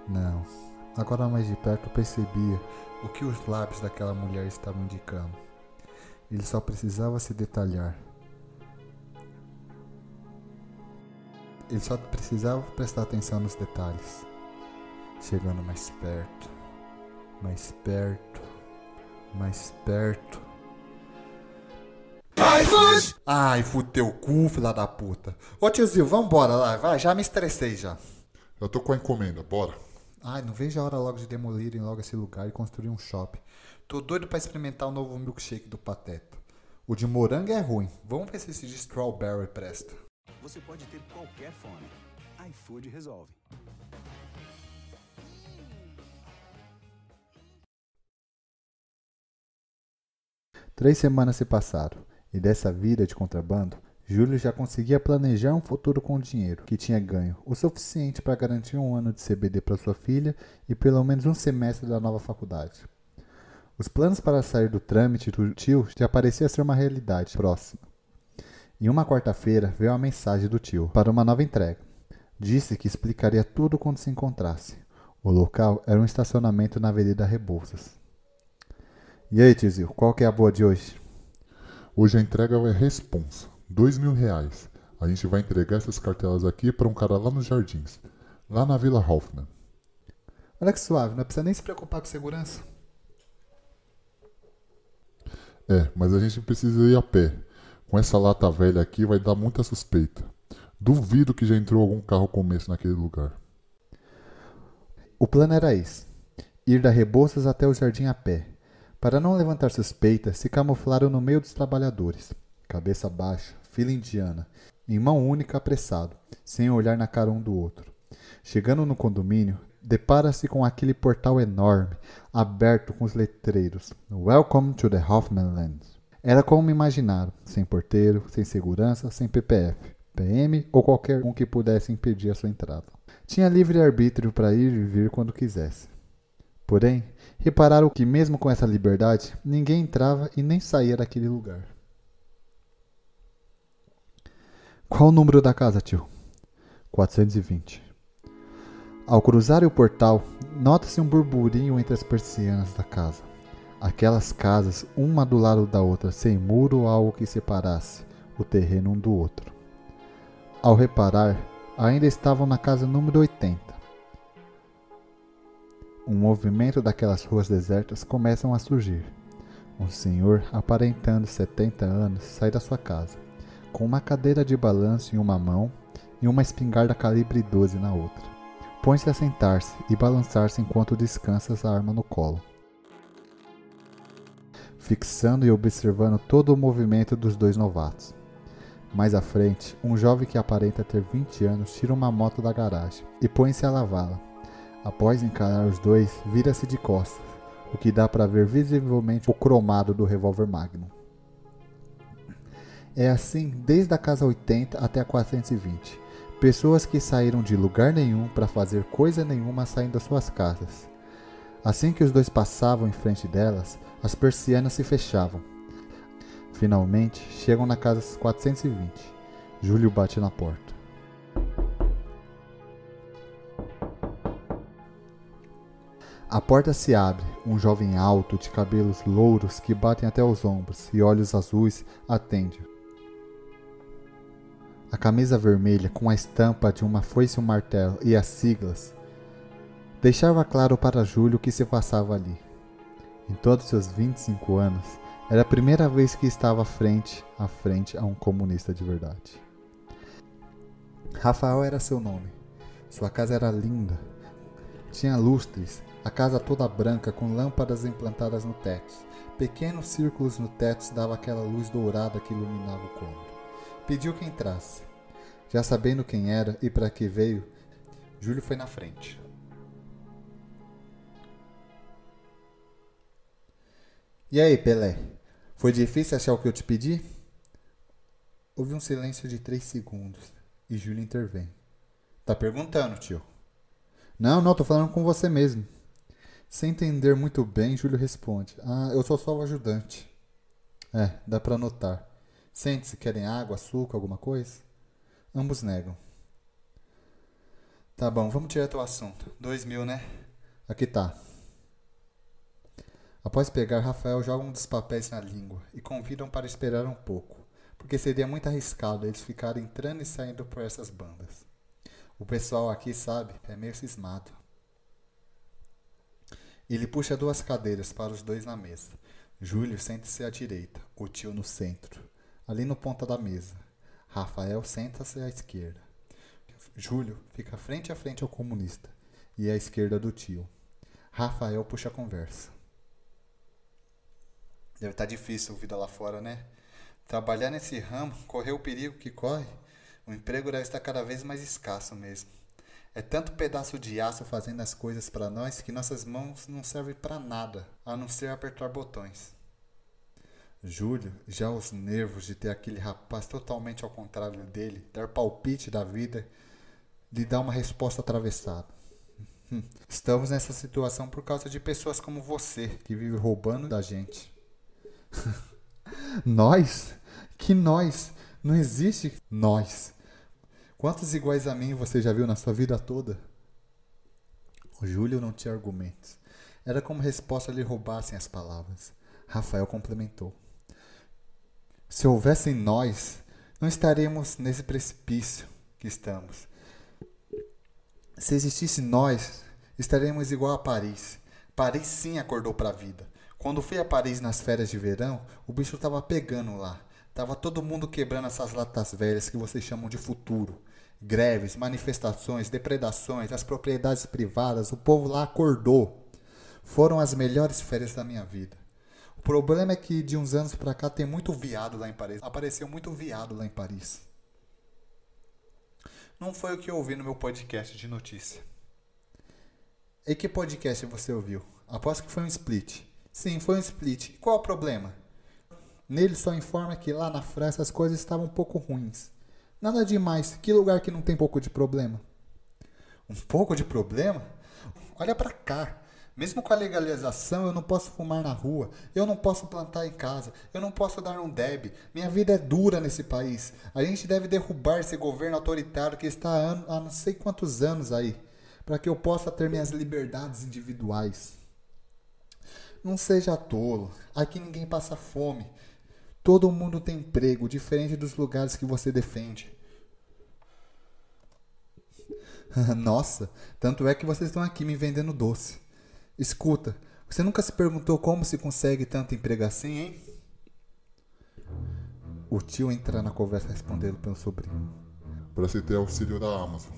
Não. Agora mais de perto percebia o que os lábios daquela mulher estavam indicando. Ele só precisava se detalhar. Ele só precisava prestar atenção nos detalhes chegando mais perto, mais perto, mais perto. Ai, fudeu o cu, filha da puta. Ô tiozinho, vambora lá, vai, já me estressei já. Eu tô com a encomenda, bora. Ai, não vejo a hora logo de demolirem logo esse lugar e construir um shopping. Tô doido pra experimentar o novo milkshake do Pateta. O de morango é ruim. Vamos ver se esse de strawberry presta. Você pode ter qualquer fome. iFood resolve. Três semanas se passaram, e dessa vida de contrabando, Júlio já conseguia planejar um futuro com o dinheiro que tinha ganho, o suficiente para garantir um ano de CBD para sua filha e pelo menos um semestre da nova faculdade. Os planos para sair do trâmite do tio já parecia ser uma realidade próxima. Em uma quarta-feira veio a mensagem do tio para uma nova entrega. Disse que explicaria tudo quando se encontrasse. O local era um estacionamento na Avenida Rebouças. E aí, tiozinho, qual que é a boa de hoje? Hoje a entrega é responsa. Dois mil reais. A gente vai entregar essas cartelas aqui para um cara lá nos jardins. Lá na Vila Hoffman. Olha que suave, não precisa nem se preocupar com segurança. É, mas a gente precisa ir a pé. Com essa lata velha aqui vai dar muita suspeita. Duvido que já entrou algum carro começo naquele lugar. O plano era esse: ir da Rebouças até o jardim a pé. Para não levantar suspeitas, se camuflaram no meio dos trabalhadores, cabeça baixa, fila indiana, em mão única apressado, sem olhar na cara um do outro. Chegando no condomínio, depara-se com aquele portal enorme, aberto com os letreiros Welcome to the Hoffmanland. Era como imaginaram, sem porteiro, sem segurança, sem PPF, PM ou qualquer um que pudesse impedir a sua entrada. Tinha livre arbítrio para ir e vir quando quisesse. Porém, repararam que, mesmo com essa liberdade, ninguém entrava e nem saía daquele lugar. Qual o número da casa, tio? 420. Ao cruzar o portal, nota-se um burburinho entre as persianas da casa. Aquelas casas, uma do lado da outra, sem muro ou algo que separasse o terreno um do outro. Ao reparar, ainda estavam na casa número 80. Um movimento daquelas ruas desertas começam a surgir. Um senhor, aparentando 70 anos, sai da sua casa, com uma cadeira de balanço em uma mão e uma espingarda calibre 12 na outra. Põe-se a sentar-se e balançar-se enquanto descansa a arma no colo, fixando e observando todo o movimento dos dois novatos. Mais à frente, um jovem que aparenta ter 20 anos tira uma moto da garagem e põe-se a lavá-la. Após encarar os dois, vira-se de costas, o que dá para ver visivelmente o cromado do revólver Magnum. É assim desde a casa 80 até a 420. Pessoas que saíram de lugar nenhum para fazer coisa nenhuma saindo das suas casas. Assim que os dois passavam em frente delas, as persianas se fechavam. Finalmente, chegam na casa 420. Júlio bate na porta. A porta se abre. Um jovem alto, de cabelos louros que batem até os ombros e olhos azuis, atende. A camisa vermelha, com a estampa de uma foice e um martelo e as siglas, deixava claro para Júlio o que se passava ali. Em todos seus 25 anos, era a primeira vez que estava frente a frente a um comunista de verdade. Rafael era seu nome. Sua casa era linda. Tinha lustres, a casa toda branca com lâmpadas implantadas no teto. Pequenos círculos no teto davam aquela luz dourada que iluminava o cômodo. Pediu que entrasse. Já sabendo quem era e para que veio, Júlio foi na frente. E aí, Pelé? Foi difícil achar o que eu te pedi? Houve um silêncio de três segundos e Júlio intervém. Tá perguntando, tio? Não, não, tô falando com você mesmo. Sem entender muito bem, Júlio responde: Ah, eu sou só o ajudante. É, dá pra notar. Sente-se, querem água, açúcar, alguma coisa? Ambos negam. Tá bom, vamos direto ao assunto. Dois mil, né? Aqui tá. Após pegar, Rafael joga um dos papéis na língua e convidam para esperar um pouco, porque seria muito arriscado eles ficarem entrando e saindo por essas bandas. O pessoal aqui, sabe, é meio cismado. Ele puxa duas cadeiras para os dois na mesa. Júlio sente-se à direita, o tio no centro. ali no ponta da mesa. Rafael senta-se à esquerda. Júlio fica frente a frente ao comunista e à esquerda do tio. Rafael puxa a conversa. Deve estar tá difícil a vida lá fora, né? Trabalhar nesse ramo, correr o perigo que corre, o emprego deve estar cada vez mais escasso mesmo. É tanto pedaço de aço fazendo as coisas para nós que nossas mãos não servem para nada, a não ser apertar botões. Júlio, já os nervos de ter aquele rapaz totalmente ao contrário dele, dar palpite da vida, lhe dá uma resposta atravessada. (laughs) Estamos nessa situação por causa de pessoas como você, que vive roubando da gente. (laughs) nós? Que nós? Não existe nós. Quantos iguais a mim você já viu na sua vida toda? O Júlio não tinha argumentos. Era como resposta lhe roubassem as palavras. Rafael complementou. Se houvessem nós, não estaríamos nesse precipício que estamos. Se existisse nós, estaríamos igual a Paris. Paris sim acordou para a vida. Quando fui a Paris nas férias de verão, o bicho estava pegando lá. Tava todo mundo quebrando essas latas velhas que vocês chamam de futuro. Greves, manifestações, depredações, as propriedades privadas, o povo lá acordou. Foram as melhores férias da minha vida. O problema é que de uns anos para cá tem muito viado lá em Paris. Apareceu muito viado lá em Paris. Não foi o que eu ouvi no meu podcast de notícia. E que podcast você ouviu? Aposto que foi um split. Sim, foi um split. Qual o problema? Nele só informa que lá na França as coisas estavam um pouco ruins. Nada demais. Que lugar que não tem pouco de problema? Um pouco de problema? Olha para cá. Mesmo com a legalização, eu não posso fumar na rua, eu não posso plantar em casa, eu não posso dar um deb. Minha vida é dura nesse país. A gente deve derrubar esse governo autoritário que está há, não sei quantos anos aí, para que eu possa ter minhas liberdades individuais. Não seja tolo. Aqui ninguém passa fome. Todo mundo tem emprego, diferente dos lugares que você defende. (laughs) Nossa, tanto é que vocês estão aqui me vendendo doce. Escuta, você nunca se perguntou como se consegue tanto emprego assim, hein? O tio entra na conversa respondendo pelo sobrinho. Para se ter auxílio da Amazon.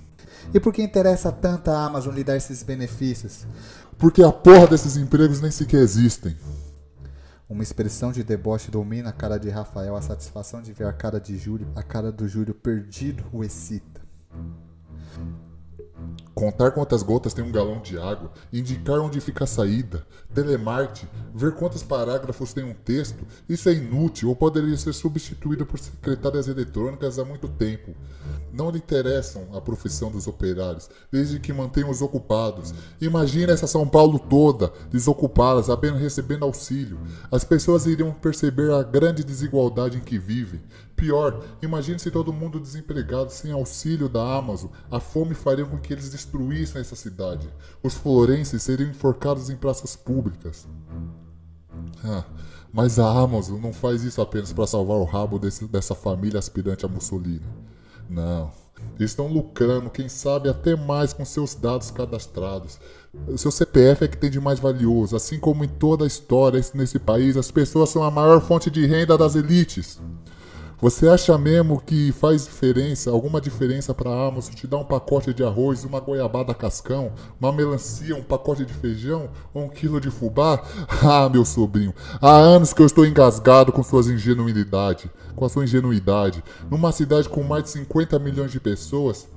E por que interessa tanto a Amazon lhe dar esses benefícios? Porque a porra desses empregos nem sequer existem. Uma expressão de deboche domina a cara de Rafael. A satisfação de ver a cara de Júlio, a cara do Júlio perdido, o excita. Contar quantas gotas tem um galão de água, indicar onde fica a saída, telemarketing, ver quantos parágrafos tem um texto, isso é inútil ou poderia ser substituído por secretárias eletrônicas há muito tempo. Não lhe interessam a profissão dos operários, desde que mantenham-os ocupados. Imagina essa São Paulo toda, desocupadas, apenas recebendo auxílio. As pessoas iriam perceber a grande desigualdade em que vivem. Pior, imagine se todo mundo desempregado sem auxílio da Amazon. A fome faria com que eles destruíssem essa cidade. Os florenses seriam enforcados em praças públicas. Ah, mas a Amazon não faz isso apenas para salvar o rabo desse, dessa família aspirante a Mussolini. Não. Estão lucrando, quem sabe até mais com seus dados cadastrados. Seu CPF é que tem de mais valioso. Assim como em toda a história nesse país, as pessoas são a maior fonte de renda das elites. Você acha mesmo que faz diferença, alguma diferença para a Amazon te dar um pacote de arroz, uma goiabada cascão, uma melancia, um pacote de feijão ou um quilo de fubá? (laughs) Ah, meu sobrinho, há anos que eu estou engasgado com suas ingenuidade, com a sua ingenuidade. Numa cidade com mais de 50 milhões de pessoas,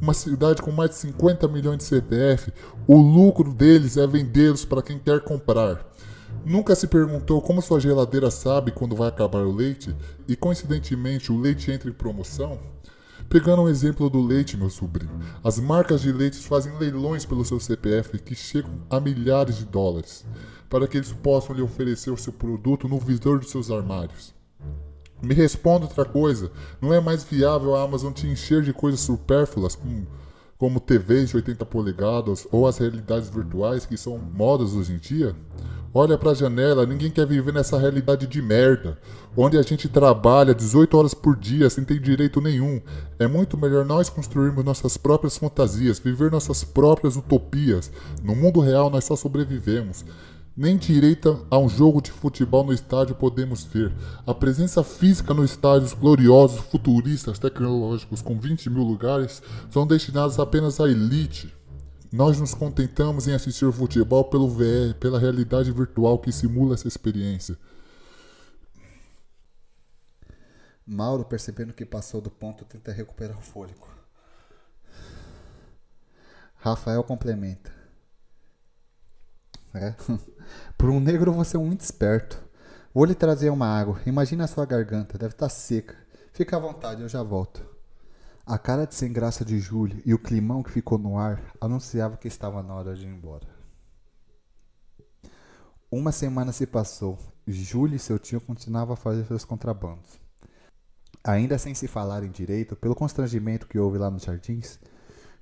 uma cidade com mais de 50 milhões de CPF, o lucro deles é vendê-los para quem quer comprar. Nunca se perguntou como sua geladeira sabe quando vai acabar o leite e coincidentemente o leite entra em promoção? Pegando um exemplo do leite, meu sobrinho, as marcas de leites fazem leilões pelo seu CPF que chegam a milhares de dólares para que eles possam lhe oferecer o seu produto no visor dos seus armários. Me responda outra coisa: não é mais viável a Amazon te encher de coisas supérfluas como, como TVs de 80 polegadas ou as realidades virtuais que são modas hoje em dia? Olha para a janela, ninguém quer viver nessa realidade de merda, onde a gente trabalha 18 horas por dia sem ter direito nenhum. É muito melhor nós construirmos nossas próprias fantasias, viver nossas próprias utopias. No mundo real nós só sobrevivemos. Nem direita a um jogo de futebol no estádio podemos ter. A presença física nos estádios gloriosos, futuristas, tecnológicos com 20 mil lugares são destinados apenas à elite. Nós nos contentamos em assistir futebol pelo VR, pela realidade virtual que simula essa experiência. Mauro, percebendo que passou do ponto, tenta recuperar o fôlego. Rafael complementa. É. (laughs) Por um negro você é muito esperto. Vou lhe trazer uma água. Imagina a sua garganta, deve estar tá seca. Fica à vontade, eu já volto. A cara de sem graça de Júlio e o climão que ficou no ar anunciava que estava na hora de ir embora. Uma semana se passou. Júlio e seu tio continuavam a fazer seus contrabandos. Ainda sem se falarem direito, pelo constrangimento que houve lá nos jardins,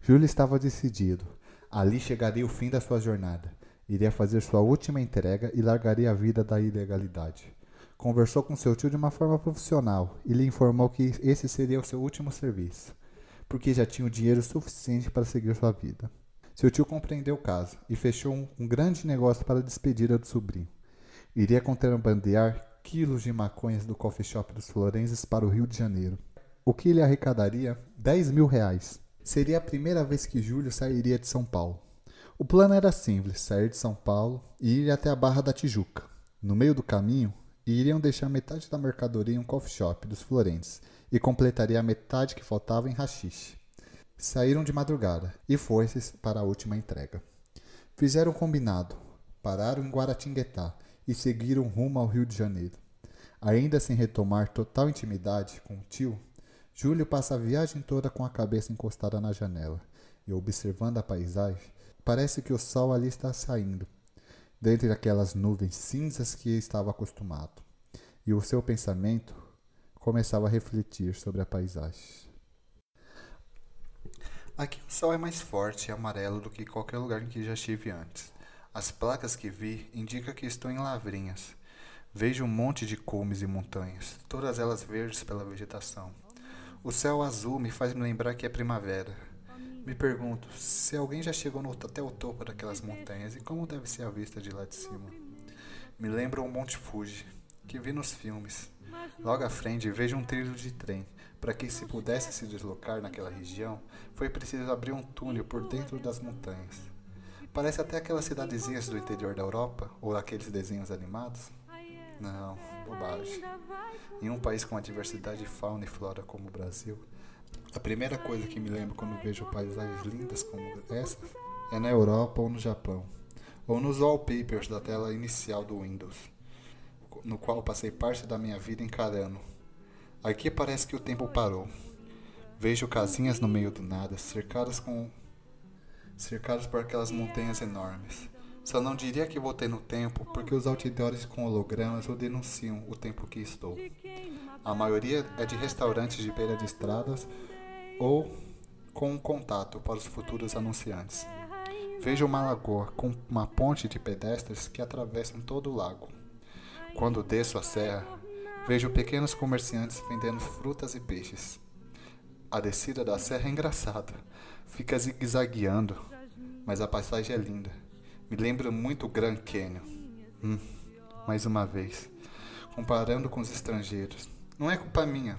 Júlio estava decidido. Ali chegaria o fim da sua jornada iria fazer sua última entrega e largaria a vida da ilegalidade. Conversou com seu tio de uma forma profissional e lhe informou que esse seria o seu último serviço, porque já tinha o dinheiro suficiente para seguir sua vida. Seu tio compreendeu o caso e fechou um, um grande negócio para a despedida do sobrinho. Iria contrabandear quilos de maconhas do coffee shop dos Florenses para o Rio de Janeiro, o que lhe arrecadaria 10 mil reais. Seria a primeira vez que Júlio sairia de São Paulo. O plano era simples: sair de São Paulo e ir até a Barra da Tijuca. No meio do caminho, iriam deixar metade da mercadoria em um coffee shop dos Florentes e completaria a metade que faltava em rachixe. Saíram de madrugada e foi-se para a última entrega. Fizeram um combinado, pararam em Guaratinguetá e seguiram rumo ao Rio de Janeiro. Ainda sem retomar total intimidade com o tio, Júlio passa a viagem toda com a cabeça encostada na janela e observando a paisagem Parece que o sol ali está saindo, dentre aquelas nuvens cinzas que estava acostumado, e o seu pensamento começava a refletir sobre a paisagem. Aqui o sol é mais forte e amarelo do que qualquer lugar em que já estive antes. As placas que vi indicam que estou em Lavrinhas. Vejo um monte de cumes e montanhas, todas elas verdes pela vegetação. O céu azul me faz me lembrar que é primavera. Me pergunto se alguém já chegou no, até o topo daquelas montanhas e como deve ser a vista de lá de cima. Me lembra o Monte Fuji, que vi nos filmes. Logo à frente vejo um trilho de trem. Para que se pudesse se deslocar naquela região, foi preciso abrir um túnel por dentro das montanhas. Parece até aquelas cidadezinhas do interior da Europa ou aqueles desenhos animados. Não, bobagem. Em um país com uma diversidade de fauna e flora como o Brasil, a primeira coisa que me lembro quando vejo paisagens lindas como essa é na Europa ou no Japão, ou nos wallpapers da tela inicial do Windows, no qual passei parte da minha vida encarando. Aqui parece que o tempo parou. Vejo casinhas no meio do nada, cercadas com cercadas por aquelas montanhas enormes. Só não diria que voltei no tempo, porque os outdoors com hologramas o denunciam o tempo que estou. A maioria é de restaurantes de beira de estradas ou com um contato para os futuros anunciantes. Vejo uma lagoa com uma ponte de pedestres que atravessam todo o lago. Quando desço a serra, vejo pequenos comerciantes vendendo frutas e peixes. A descida da serra é engraçada, fica zigue-zagueando, mas a paisagem é linda. Me lembra muito o Grand Canyon. Hum, mais uma vez, comparando com os estrangeiros. Não é culpa minha,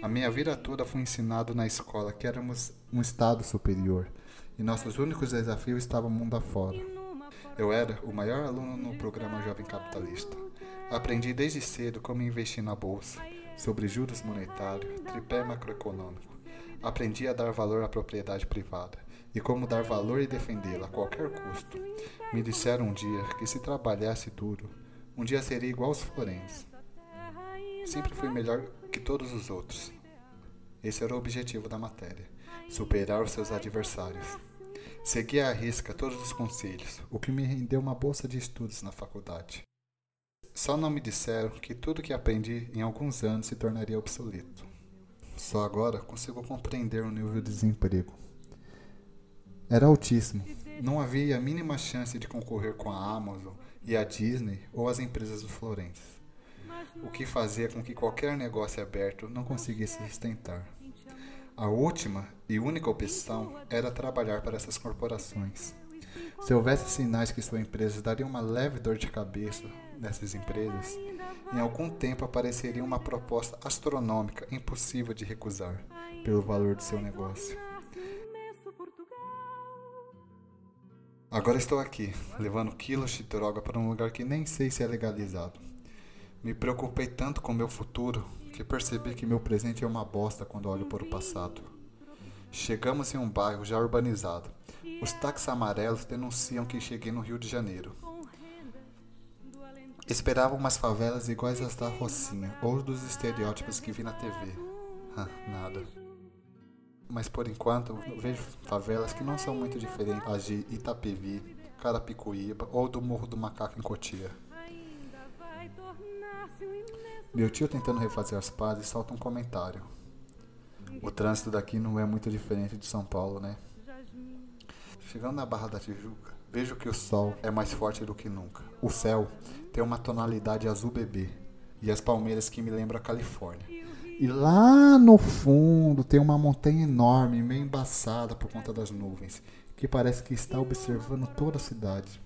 a minha vida toda fui ensinado na escola que éramos um estado superior e nossos únicos desafios estavam mundo afora. Eu era o maior aluno no programa Jovem Capitalista. Aprendi desde cedo como investir na bolsa, sobre juros monetários, tripé macroeconômico. Aprendi a dar valor à propriedade privada e como dar valor e defendê-la a qualquer custo. Me disseram um dia que se trabalhasse duro, um dia seria igual aos forenses. Sempre fui melhor que todos os outros. Esse era o objetivo da matéria: superar os seus adversários. Segui à risca todos os conselhos, o que me rendeu uma bolsa de estudos na faculdade. Só não me disseram que tudo que aprendi em alguns anos se tornaria obsoleto. Só agora consigo compreender o nível de desemprego. Era altíssimo. Não havia a mínima chance de concorrer com a Amazon e a Disney ou as empresas do Florence o que fazia com que qualquer negócio aberto não conseguisse sustentar. A última e única opção era trabalhar para essas corporações. Se houvesse sinais que sua empresa daria uma leve dor de cabeça nessas empresas, em algum tempo apareceria uma proposta astronômica impossível de recusar pelo valor de seu negócio. Agora estou aqui, levando quilos de droga para um lugar que nem sei se é legalizado. Me preocupei tanto com meu futuro que percebi que meu presente é uma bosta quando olho para o passado. Chegamos em um bairro já urbanizado. Os táxis amarelos denunciam que cheguei no Rio de Janeiro. Esperava umas favelas iguais às da Rocinha ou dos estereótipos que vi na TV. (laughs) Ah, nada. Mas por enquanto vejo favelas que não são muito diferentes das de Itapevi, Carapicuíba ou do Morro do Macaco em Cotia. Meu tio tentando refazer as pazes solta um comentário. O trânsito daqui não é muito diferente de São Paulo, né? Chegando na Barra da Tijuca, vejo que o sol é mais forte do que nunca. O céu tem uma tonalidade azul bebê e as palmeiras que me lembram a Califórnia. E lá no fundo tem uma montanha enorme, meio embaçada por conta das nuvens, que parece que está observando toda a cidade.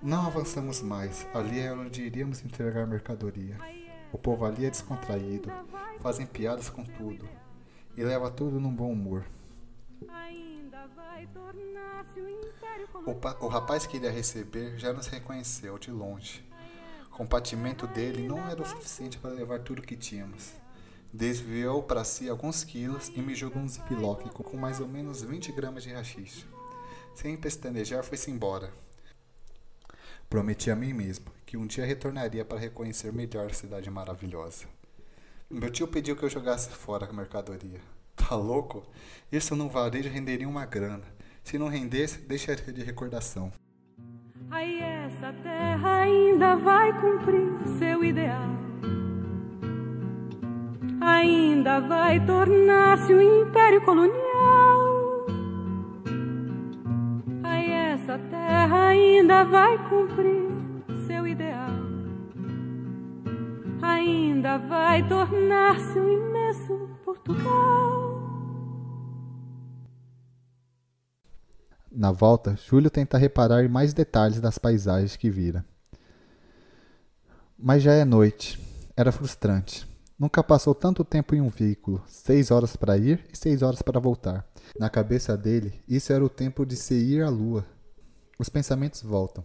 Não avançamos mais, ali é onde iríamos entregar mercadoria. O povo ali é descontraído, fazem piadas com tudo e leva tudo num bom humor. O, o rapaz que iria receber já nos reconheceu de longe. O compartimento dele não era o suficiente para levar tudo que tínhamos. Desviou para si alguns quilos e me jogou um ziplock com mais ou menos 20 gramas de rachixe. Sem pestanejar, foi-se embora. Prometi a mim mesmo que um dia retornaria para reconhecer melhor a cidade maravilhosa. Meu tio pediu que eu jogasse fora a mercadoria. Tá louco? Isso num varejo renderia uma grana. Se não rendesse, deixaria de recordação. Aí essa terra ainda vai cumprir seu ideal. Ainda vai tornar-se um império colonial. Essa terra ainda vai cumprir seu ideal. Ainda vai tornar-se um imenso Portugal. Na volta, Júlio tenta reparar em mais detalhes das paisagens que vira. Mas já é noite. Era frustrante. Nunca passou tanto tempo em um veículo, seis horas para ir e seis horas para voltar. Na cabeça dele, isso era o tempo de se ir à lua. Os pensamentos voltam.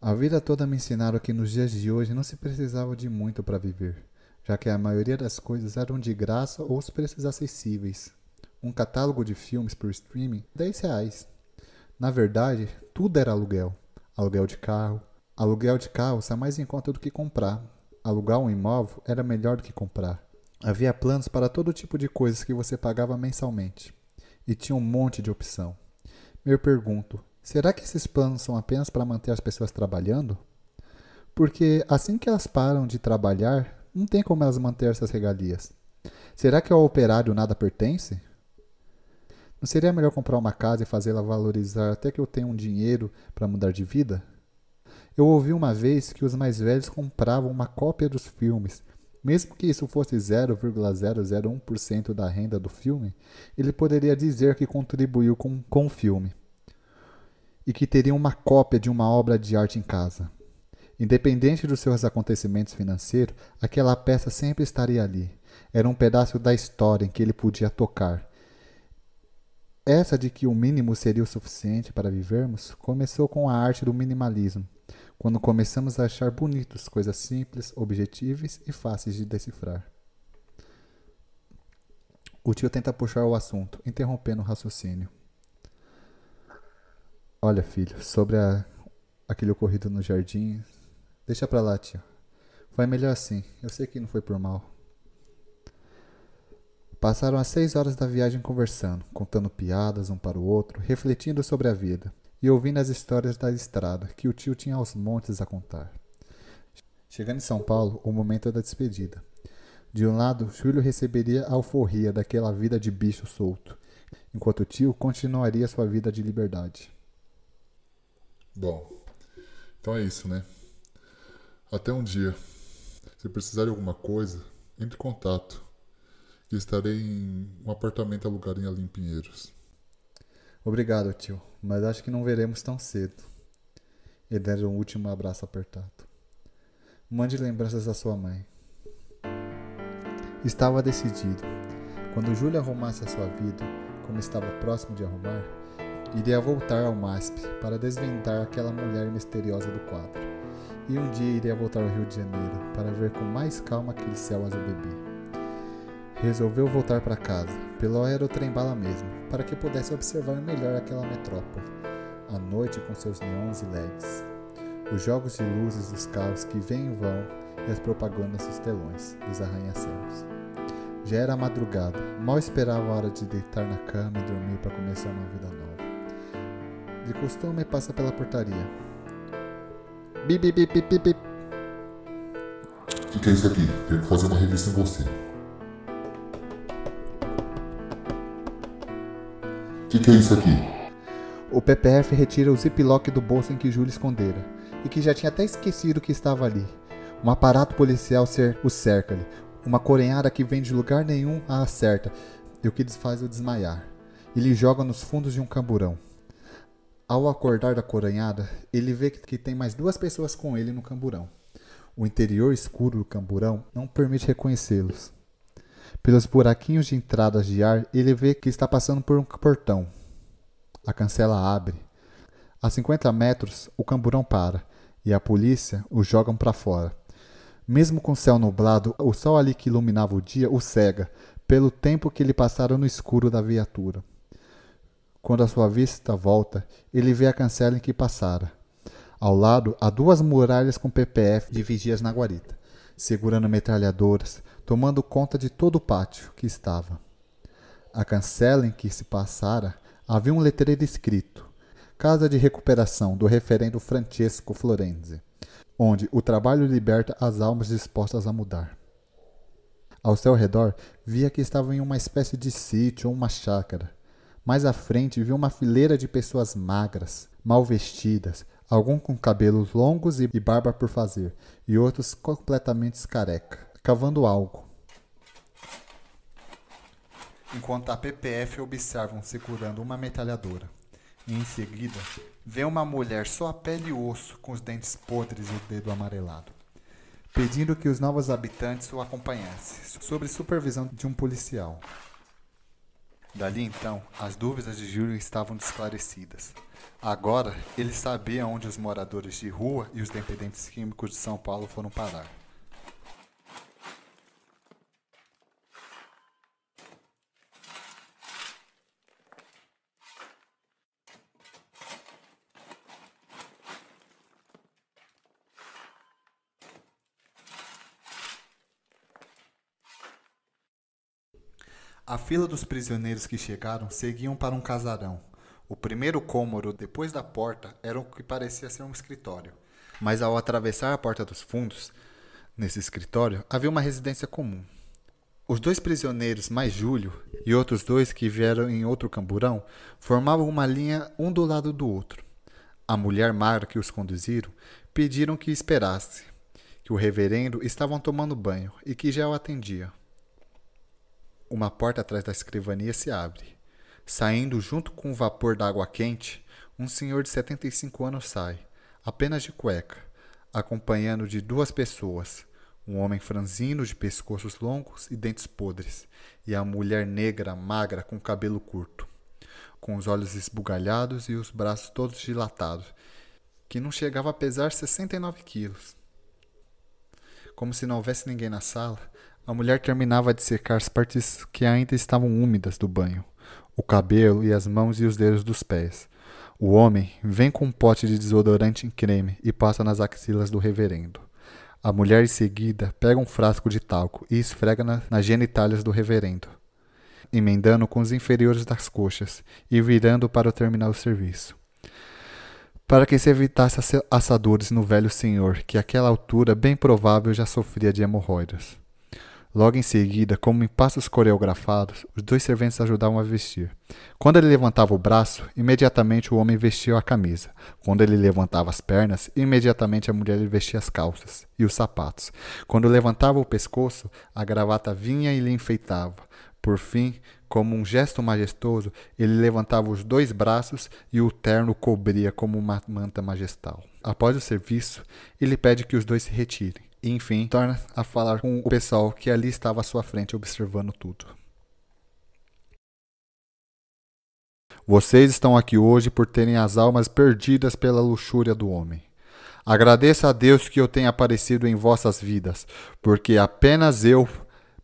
A vida toda me ensinaram que nos dias de hoje não se precisava de muito para viver, já que a maioria das coisas eram de graça ou os preços acessíveis. Um catálogo de filmes por streaming, 10 reais. Na verdade, tudo era aluguel. Aluguel de carro. Aluguel de carro sai mais em conta do que comprar. Alugar um imóvel era melhor do que comprar. Havia planos para todo tipo de coisas que você pagava mensalmente. E tinha um monte de opção. Eu pergunto, Será que esses planos são apenas para manter as pessoas trabalhando? Porque assim que elas param de trabalhar, não tem como elas manter essas regalias. Será que ao operário nada pertence? Não seria melhor comprar uma casa e fazê-la valorizar até que eu tenha um dinheiro para mudar de vida? Eu ouvi uma vez que os mais velhos compravam uma cópia dos filmes. Mesmo que isso fosse 0,001% da renda do filme, ele poderia dizer que contribuiu com, com o filme e que teriam uma cópia de uma obra de arte em casa. Independente dos seus acontecimentos financeiros, aquela peça sempre estaria ali. Era um pedaço da história em que ele podia tocar. Essa de que o mínimo seria o suficiente para vivermos começou com a arte do minimalismo, quando começamos a achar bonitos coisas simples, objetíveis e fáceis de decifrar. O tio tenta puxar o assunto, interrompendo o raciocínio. Olha, filho, sobre a, aquele ocorrido no jardim, deixa pra lá, tio. Foi melhor assim. Eu sei que não foi por mal. Passaram as seis horas da viagem conversando, contando piadas um para o outro, refletindo sobre a vida e ouvindo as histórias da estrada que o tio tinha aos montes a contar. Chegando em São Paulo, o momento da despedida. De um lado, Júlio receberia a alforria daquela vida de bicho solto, enquanto o tio continuaria sua vida de liberdade. Bom, então é isso, né? Até um dia. Se precisar de alguma coisa, entre em contato. Estarei em um apartamento alugado em Alim Pinheiros. Obrigado, tio. Mas acho que não veremos tão cedo. E deram um último abraço apertado. Mande lembranças à sua mãe. Estava decidido. Quando Júlia arrumasse a sua vida, como estava próximo de arrumar, iria voltar ao MASP para desvendar aquela mulher misteriosa do quadro. E um dia iria voltar ao Rio de Janeiro para ver com mais calma aquele céu azul bebê. Resolveu voltar para casa, pelo aerotrem-bala mesmo, para que pudesse observar melhor aquela metrópole, à noite com seus neons e LEDs, os jogos de luzes dos carros que vêm e vão e as propagandas dos telões, dos arranha-céus. Já era madrugada, mal esperava a hora de deitar na cama e dormir para começar uma vida nova. De costume, passa pela portaria. Bip, bip, bip, bip, bip. O que é isso aqui? Tenho que fazer uma revista em você. Que, que é isso aqui? O PPF retira o ziplock do bolso em que Júlio escondera, e que já tinha até esquecido que estava ali. Um aparato policial cer o cerca-lhe, uma corenhada que vem de lugar nenhum a acerta, e o que desfaz o desmaiar. E lhe joga nos fundos de um camburão. Ao acordar da coranhada, ele vê que tem mais duas pessoas com ele no camburão. O interior escuro do camburão não permite reconhecê-los. Pelos buraquinhos de entradas de ar, ele vê que está passando por um portão. A cancela abre. A 50 metros, o camburão para e a polícia o jogam para fora. Mesmo com o céu nublado, o sol ali que iluminava o dia o cega, pelo tempo que ele passara no escuro da viatura. Quando a sua vista volta, ele vê a cancela em que passara. Ao lado, há duas muralhas com PPF de vigias na guarita, segurando metralhadoras, tomando conta de todo o pátio que estava. A cancela em que se passara havia um letreiro escrito: Casa de Recuperação do Referendo Francesco Florenzi, onde o trabalho liberta as almas dispostas a mudar. Ao seu redor, via que estava em uma espécie de sítio ou uma chácara. Mais à frente, viu uma fileira de pessoas magras, mal vestidas, alguns com cabelos longos e barba por fazer, e outros completamente careca, cavando algo. Enquanto a PPF observam segurando uma metralhadora. E em seguida, vê uma mulher só a pele e osso, com os dentes podres e o dedo amarelado, pedindo que os novos habitantes o acompanhassem, sob supervisão de um policial. Dali então, as dúvidas de Júlio estavam esclarecidas. Agora, ele sabia onde os moradores de rua e os dependentes químicos de São Paulo foram parar. A fila dos prisioneiros que chegaram seguiam para um casarão. O primeiro cômodo, depois da porta, era o que parecia ser um escritório. Mas ao atravessar a porta dos fundos, nesse escritório, havia uma residência comum. Os dois prisioneiros, mais Júlio, e outros dois que vieram em outro camburão, formavam uma linha um do lado do outro. A mulher Mara que os conduziram pediram que esperasse, que o reverendo estavam tomando banho e que já o atendia. Uma porta atrás da escrivania se abre. Saindo junto com o vapor da água quente, um senhor de 75 anos sai, apenas de cueca, acompanhado de duas pessoas, um homem franzino de pescoços longos e dentes podres, e a mulher negra, magra, com cabelo curto, com os olhos esbugalhados e os braços todos dilatados, que não chegava a pesar 69 quilos. Como se não houvesse ninguém na sala, a mulher terminava de secar as partes que ainda estavam úmidas do banho, o cabelo e as mãos e os dedos dos pés. O homem vem com um pote de desodorante em creme e passa nas axilas do reverendo. A mulher, em seguida, pega um frasco de talco e esfrega na, nas genitálias do reverendo, emendando com os inferiores das coxas e virando para terminar o serviço. Para que se evitasse assadores no velho senhor, que àquela altura bem provável já sofria de hemorroidas. Logo em seguida, como em passos coreografados, os dois serventes ajudavam a vestir. Quando ele levantava o braço, imediatamente o homem vestia a camisa. Quando ele levantava as pernas, imediatamente a mulher lhe vestia as calças e os sapatos. Quando levantava o pescoço, a gravata vinha e lhe enfeitava. Por fim, Como um gesto majestoso, ele levantava os dois braços e o terno cobria como uma manta majestal. Após o serviço, ele pede que os dois se retirem. E, enfim, torna a falar com o pessoal que ali estava à sua frente observando tudo. Vocês estão aqui hoje por terem as almas perdidas pela luxúria do homem. Agradeça a Deus que eu tenha aparecido em vossas vidas, porque apenas eu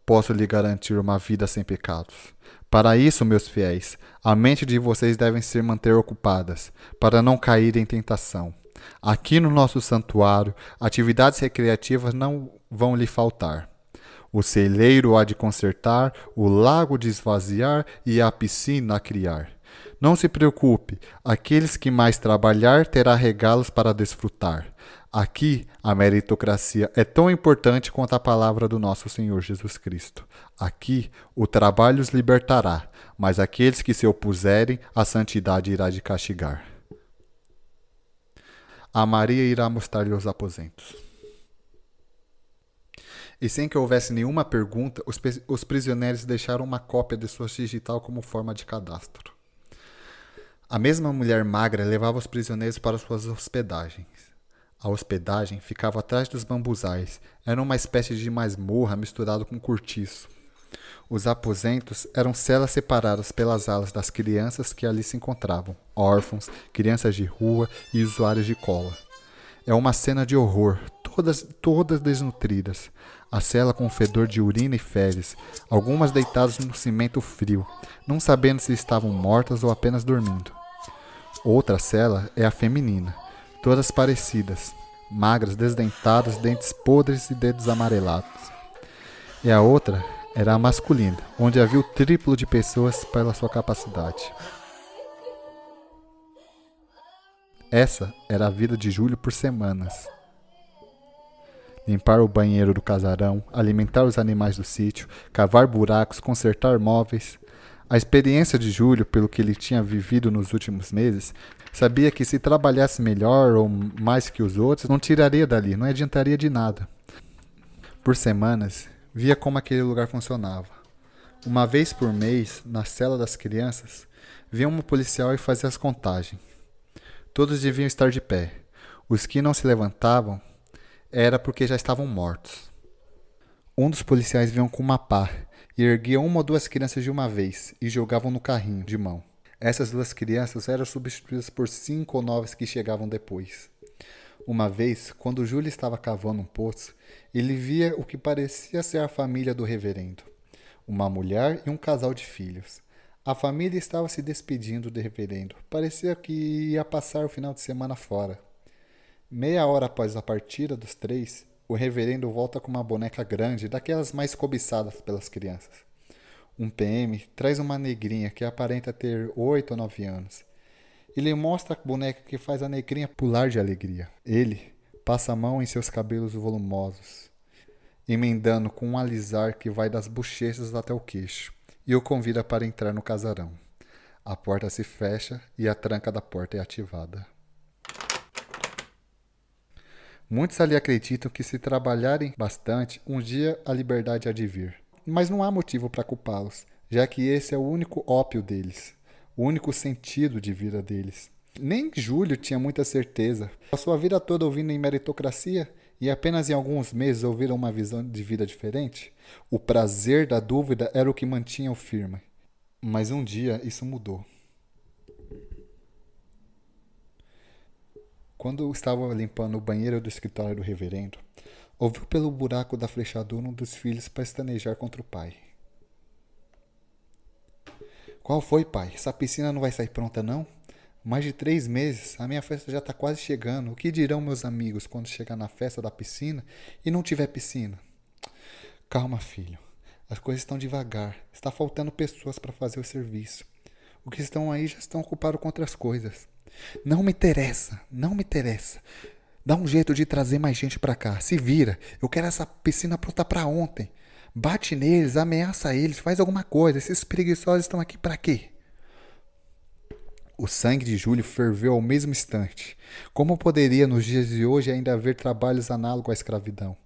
posso lhe garantir uma vida sem pecados. Para isso, meus fiéis, a mente de vocês deve ser manter ocupadas, para não cair em tentação. Aqui no nosso santuário, atividades recreativas não vão lhe faltar. O celeiro há de consertar, o lago de esvaziar e a piscina a criar. Não se preocupe, aqueles que mais trabalhar terá regalos para desfrutar. Aqui, a meritocracia é tão importante quanto a palavra do nosso Senhor Jesus Cristo. Aqui, o trabalho os libertará, mas aqueles que se opuserem, a santidade irá de castigar. A Maria irá mostrar-lhe os aposentos. E sem que houvesse nenhuma pergunta, os, os prisioneiros deixaram uma cópia de sua digital como forma de cadastro. A mesma mulher magra levava os prisioneiros para suas hospedagens. A hospedagem ficava atrás dos bambuzais. Era uma espécie de masmorra misturado com cortiço. Os aposentos eram celas separadas pelas alas das crianças que ali se encontravam, órfãos, crianças de rua e usuários de cola. É uma cena de horror, todas, todas desnutridas. A cela com fedor de urina e fezes, algumas deitadas no cimento frio, não sabendo se estavam mortas ou apenas dormindo. Outra cela é a feminina, todas parecidas, magras, desdentadas, dentes podres e dedos amarelados. E a outra era a masculina, onde havia o triplo de pessoas pela sua capacidade. Essa era a vida de Júlio por semanas. Limpar o banheiro do casarão, alimentar os animais do sítio, cavar buracos, consertar móveis, a experiência de Júlio, pelo que ele tinha vivido nos últimos meses, sabia que se trabalhasse melhor ou mais que os outros, não tiraria dali, não adiantaria de nada. Por semanas, via como aquele lugar funcionava. Uma vez por mês, na cela das crianças, vinha um policial e fazia as contagens. Todos deviam estar de pé. Os que não se levantavam era porque já estavam mortos. Um dos policiais vinha com uma pá e erguiam uma ou duas crianças de uma vez e jogavam no carrinho de mão. Essas duas crianças eram substituídas por cinco ou nove que chegavam depois. Uma vez, quando Júlio estava cavando um poço, ele via o que parecia ser a família do reverendo, uma mulher e um casal de filhos. A família estava se despedindo do reverendo. Parecia que ia passar o final de semana fora. Meia hora após a partida dos três, o reverendo volta com uma boneca grande, daquelas mais cobiçadas pelas crianças. Um PM traz uma negrinha que aparenta ter oito ou nove anos. Ele mostra a boneca que faz a negrinha pular de alegria. Ele passa a mão em seus cabelos volumosos, emendando com um alisar que vai das bochechas até o queixo, e o convida para entrar no casarão. A porta se fecha e a tranca da porta é ativada. Muitos ali acreditam que se trabalharem bastante, um dia a liberdade há de vir. Mas não há motivo para culpá-los, já que esse é o único ópio deles, o único sentido de vida deles. Nem Júlio tinha muita certeza. A sua vida toda ouvindo em meritocracia e apenas em alguns meses ouviram uma visão de vida diferente. O prazer da dúvida era o que mantinha o firme. Mas um dia isso mudou. Quando estava limpando o banheiro do escritório do reverendo, ouviu pelo buraco da flechadura um dos filhos pestanejar contra o pai. Qual foi, pai? Essa piscina não vai sair pronta, não? Mais de três meses, a minha festa já está quase chegando. O que dirão meus amigos quando chegar na festa da piscina e não tiver piscina? Calma, filho. As coisas estão devagar. Está faltando pessoas para fazer o serviço. Os que estão aí já estão ocupados com outras coisas. Não me interessa, não me interessa. Dá um jeito de trazer mais gente para cá. Se vira. Eu quero essa piscina pronta para ontem. Bate neles, ameaça eles, faz alguma coisa. Esses preguiçosos estão aqui para quê? O sangue de Júlio ferveu ao mesmo instante. Como poderia nos dias de hoje ainda haver trabalhos análogos à escravidão?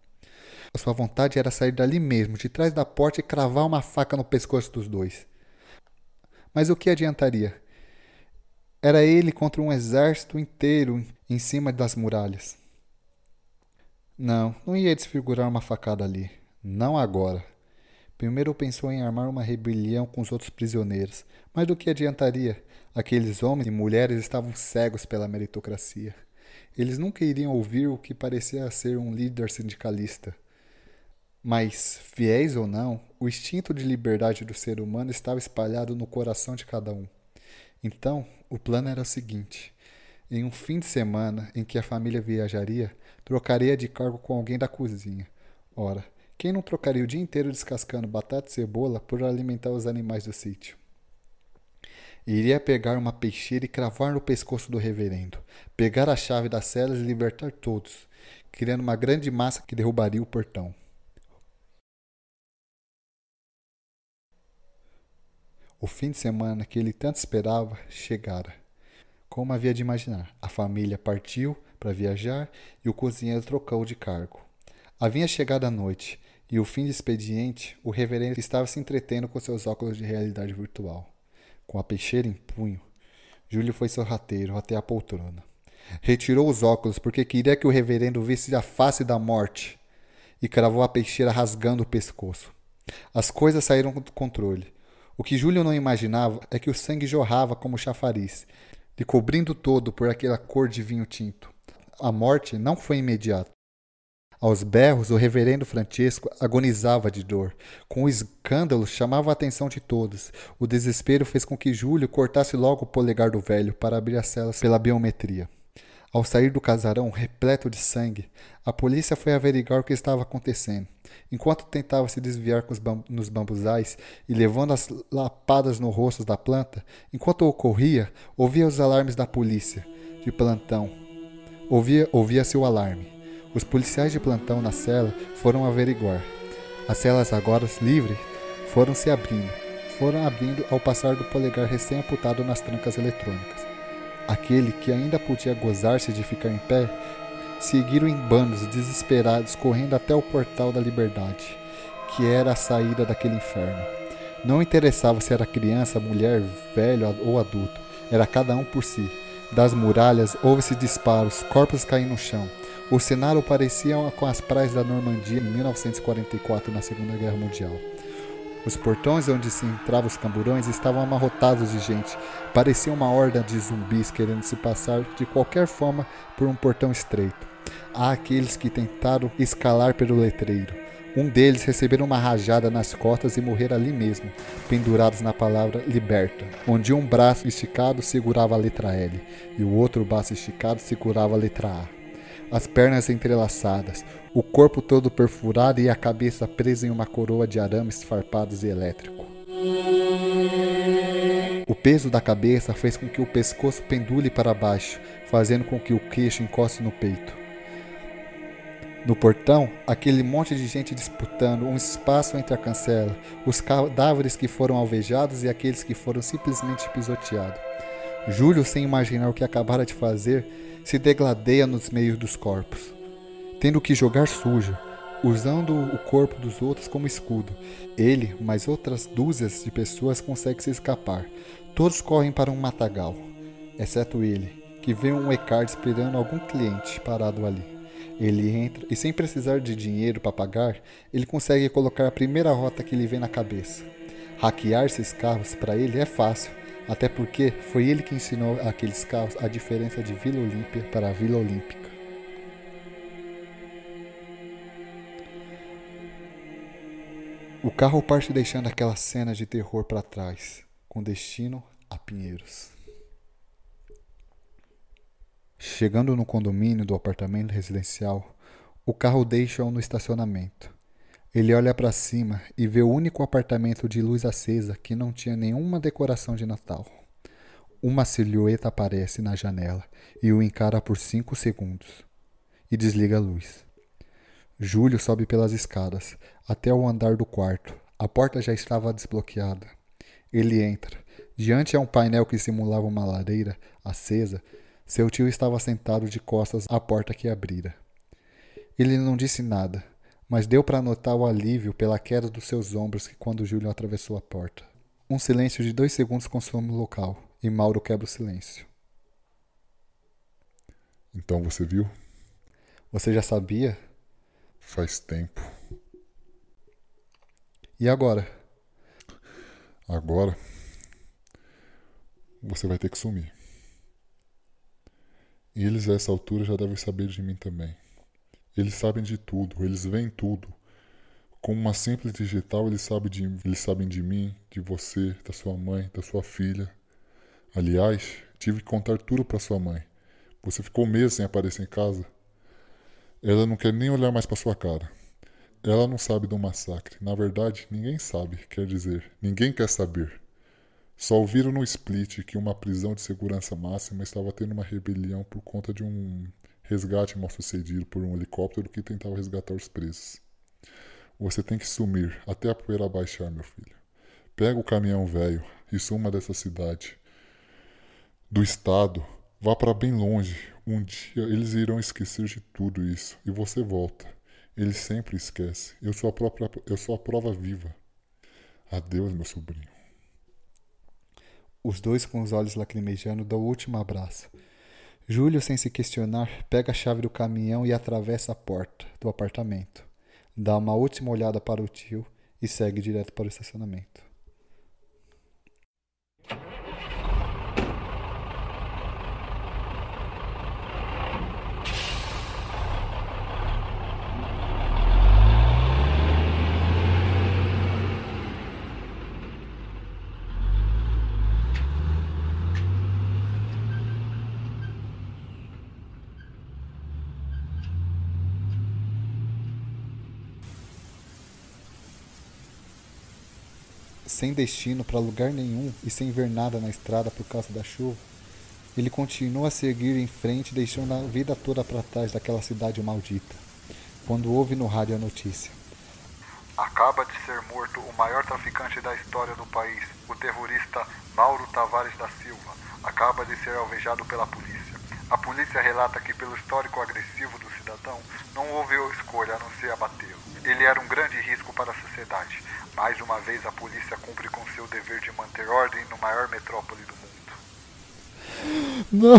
A sua vontade era sair dali mesmo, de trás da porta e cravar uma faca no pescoço dos dois. Mas o que adiantaria? Era ele contra um exército inteiro em cima das muralhas. Não, não ia desfigurar uma facada ali. Não agora. Primeiro pensou em armar uma rebelião com os outros prisioneiros, mas do que adiantaria? Aqueles homens e mulheres estavam cegos pela meritocracia. Eles nunca iriam ouvir o que parecia ser um líder sindicalista. Mas, fiéis ou não, o instinto de liberdade do ser humano estava espalhado no coração de cada um. Então, o plano era o seguinte: em um fim de semana em que a família viajaria, trocaria de cargo com alguém da cozinha. Ora, quem não trocaria o dia inteiro descascando batata e cebola por alimentar os animais do sítio? Iria pegar uma peixeira e cravar no pescoço do reverendo, pegar a chave das celas e libertar todos, criando uma grande massa que derrubaria o portão. O fim de semana que ele tanto esperava chegara. Como havia de imaginar, a família partiu para viajar e o cozinheiro trocou de cargo. Havia chegado a noite e o fim de expediente, o reverendo estava se entretendo com seus óculos de realidade virtual. Com a peixeira em punho, Júlio foi sorrateiro até a poltrona. Retirou os óculos porque queria que o reverendo visse a face da morte e cravou a peixeira rasgando o pescoço. As coisas saíram do controle. O que Júlio não imaginava é que o sangue jorrava como chafariz, lhe cobrindo todo por aquela cor de vinho tinto. A morte não foi imediata. Aos berros, o reverendo Francesco agonizava de dor. Com o escândalo, chamava a atenção de todos. O desespero fez com que Júlio cortasse logo o polegar do velho para abrir as celas pela biometria. Ao sair do casarão, repleto de sangue, a polícia foi averiguar o que estava acontecendo. Enquanto tentava se desviar nos bambuzais e levando as lapadas no rosto da planta, enquanto ocorria, ouvia os alarmes da polícia de plantão. Ouvia, ouvia-se o alarme. Os policiais de plantão na cela foram averiguar. As celas agora livres foram se abrindo, foram abrindo ao passar do polegar recém-amputado nas trancas eletrônicas. Aquele que ainda podia gozar-se de ficar em pé, seguiram em bandos desesperados correndo até o portal da liberdade, que era a saída daquele inferno. Não interessava se era criança, mulher, velho ou adulto, era cada um por si. Das muralhas houve-se disparos, corpos caíram no chão. O cenário parecia com as praias da Normandia em 1944, na Segunda Guerra Mundial. Os portões onde se entravam os camburões estavam amarrotados de gente. Parecia uma horda de zumbis querendo se passar de qualquer forma por um portão estreito. Há aqueles que tentaram escalar pelo letreiro. Um deles recebeu uma rajada nas costas e morrer ali mesmo, pendurados na palavra liberta, onde um braço esticado segurava a letra L e o outro braço esticado segurava a letra A as pernas entrelaçadas, o corpo todo perfurado e a cabeça presa em uma coroa de arames farpados e elétrico. O peso da cabeça fez com que o pescoço pendule para baixo, fazendo com que o queixo encoste no peito. No portão, aquele monte de gente disputando um espaço entre a cancela, os cadáveres que foram alvejados e aqueles que foram simplesmente pisoteados. Júlio, sem imaginar o que acabara de fazer, se degladeia nos meios dos corpos, tendo que jogar sujo, usando o corpo dos outros como escudo. Ele, mais outras dúzias de pessoas, conseguem se escapar. Todos correm para um matagal, exceto ele, que vê um Ecard esperando algum cliente parado ali. Ele entra e, sem precisar de dinheiro para pagar, ele consegue colocar a primeira rota que lhe vem na cabeça. Hackear esses carros para ele é fácil, até porque foi ele que ensinou aqueles carros a diferença de Vila Olímpia para Vila Olímpica. O carro parte deixando aquela cena de terror para trás, com destino a Pinheiros. Chegando no condomínio do apartamento residencial, o carro deixa-o no estacionamento. Ele olha para cima e vê o único apartamento de luz acesa que não tinha nenhuma decoração de Natal. Uma silhueta aparece na janela e o encara por cinco segundos e desliga a luz. Júlio sobe pelas escadas até o andar do quarto. A porta já estava desbloqueada. Ele entra. Diante a um painel que simulava uma lareira acesa, seu tio estava sentado de costas à porta que abrira. Ele não disse nada, mas deu para notar o alívio pela queda dos seus ombros quando Júlio atravessou a porta. Um silêncio de dois segundos consome o local e Mauro quebra o silêncio. Então você viu? Você já sabia? Faz tempo. E agora? Agora você vai ter que sumir. E eles a essa altura já devem saber de mim também. Eles sabem de tudo, eles veem tudo. Com uma simples digital, eles sabem, de, eles sabem de mim, de você, da sua mãe, da sua filha. Aliás, tive que contar tudo para sua mãe. Você ficou meses sem aparecer em casa. Ela não quer nem olhar mais para sua cara. Ela não sabe do massacre. Na verdade, ninguém sabe, quer dizer, ninguém quer saber. Só ouviram no split que uma prisão de segurança máxima estava tendo uma rebelião por conta de um resgate mal sucedido por um helicóptero que tentava resgatar os presos. Você tem que sumir até a poeira baixar, meu filho. Pega o caminhão velho e suma dessa cidade. Do estado, vá para bem longe. Um dia eles irão esquecer de tudo isso e você volta. Eles sempre esquecem. Eu sou a própria, eu sou a prova viva. Adeus, meu sobrinho. Os dois com os olhos lacrimejando dão o último abraço. Júlio, sem se questionar, pega a chave do caminhão e atravessa a porta do apartamento. Dá uma última olhada para o tio e segue direto para o estacionamento. Sem destino para lugar nenhum e sem ver nada na estrada por causa da chuva, ele continua a seguir em frente, deixando a vida toda para trás daquela cidade maldita. Quando ouve no rádio a notícia: Acaba de ser morto o maior traficante da história do país, o terrorista Mauro Tavares da Silva. Acaba de ser alvejado pela polícia. A polícia relata que, pelo histórico agressivo do cidadão, não houve escolha a não ser abatê-lo. Ele era um grande risco para a sociedade. Mais uma vez, a polícia cumpre com seu dever de manter ordem no maior metrópole do mundo. Não,